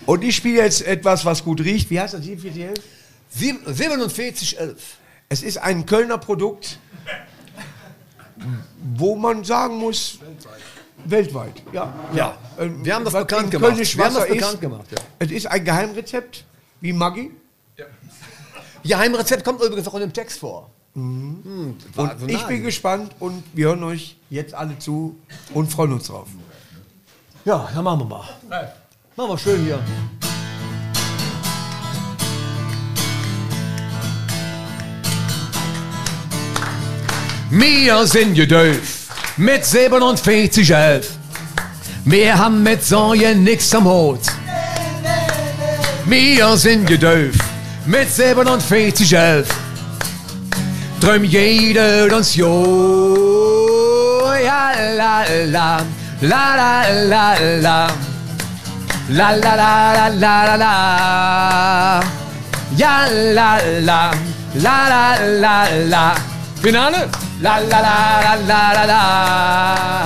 Speaker 1: Und ich spiele jetzt etwas, was gut riecht. Wie heißt das? 4711?
Speaker 2: Sieb- 4711.
Speaker 1: Es ist ein Kölner Produkt, wo man sagen muss, weltweit. Ja,
Speaker 2: Ja. Wir haben das
Speaker 1: was
Speaker 2: bekannt gemacht. Wir haben das bekannt
Speaker 1: ist,
Speaker 2: gemacht, ja.
Speaker 1: Es ist ein Geheimrezept, wie Maggi.
Speaker 2: Ihr Heimrezept kommt übrigens auch in dem Text vor.
Speaker 1: Und ich bin gespannt und wir hören euch jetzt alle zu und freuen uns drauf.
Speaker 2: Ja, dann machen wir mal. Machen wir schön hier. Wir sind gedöf mit 4711. Wir haben mit Sorgen nix am Hut. Wir sind gedöf mit 4711. Träum jeder uns jo. Ja, la, la, la, la, la, la. La, la, la, la, la, la, la. Ja, la, la, la, la, la, la. Finale? La, la, la, la, la, la, la.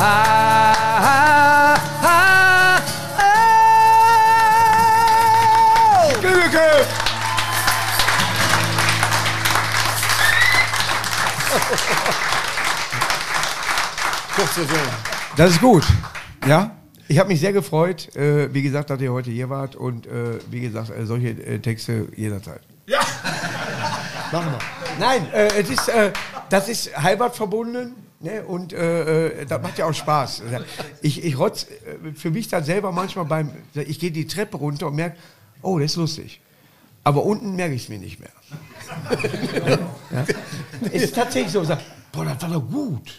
Speaker 1: Das ist gut. Ja? Ich habe mich sehr gefreut, äh, wie gesagt, dass ihr heute hier wart und äh, wie gesagt, äh, solche äh, Texte jederzeit.
Speaker 2: Machen wir.
Speaker 1: Nein, äh, es ist, äh, das ist Halbert verbunden ne? und das macht ja auch Spaß. Ich, ich rotz für mich dann selber manchmal beim, ich gehe die Treppe runter und merke, oh, das ist lustig. Aber unten merke ich es mir nicht mehr. Ja? Es ist tatsächlich so, sag, boah, das war doch gut.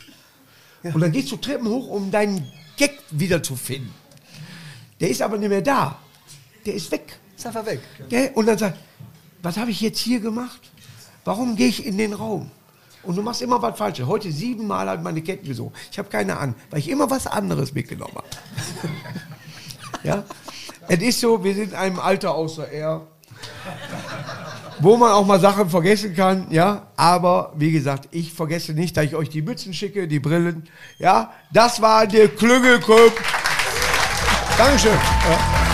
Speaker 1: Und dann gehst du Treppen hoch, um deinen Gag wiederzufinden. Der ist aber nicht mehr da. Der ist weg.
Speaker 2: Ist einfach weg.
Speaker 1: Gell? Und dann sagt, was habe ich jetzt hier gemacht? Warum gehe ich in den Raum? Und du machst immer was Falsches. Heute siebenmal hat meine Ketten gesungen. Ich habe keine an, weil ich immer was anderes mitgenommen habe. ja? Es ist so, wir sind in einem Alter außer er, wo man auch mal Sachen vergessen kann, ja. Aber wie gesagt, ich vergesse nicht, dass ich euch die Mützen schicke, die Brillen. Ja, das war der Klüngelclub. Dankeschön. Ja.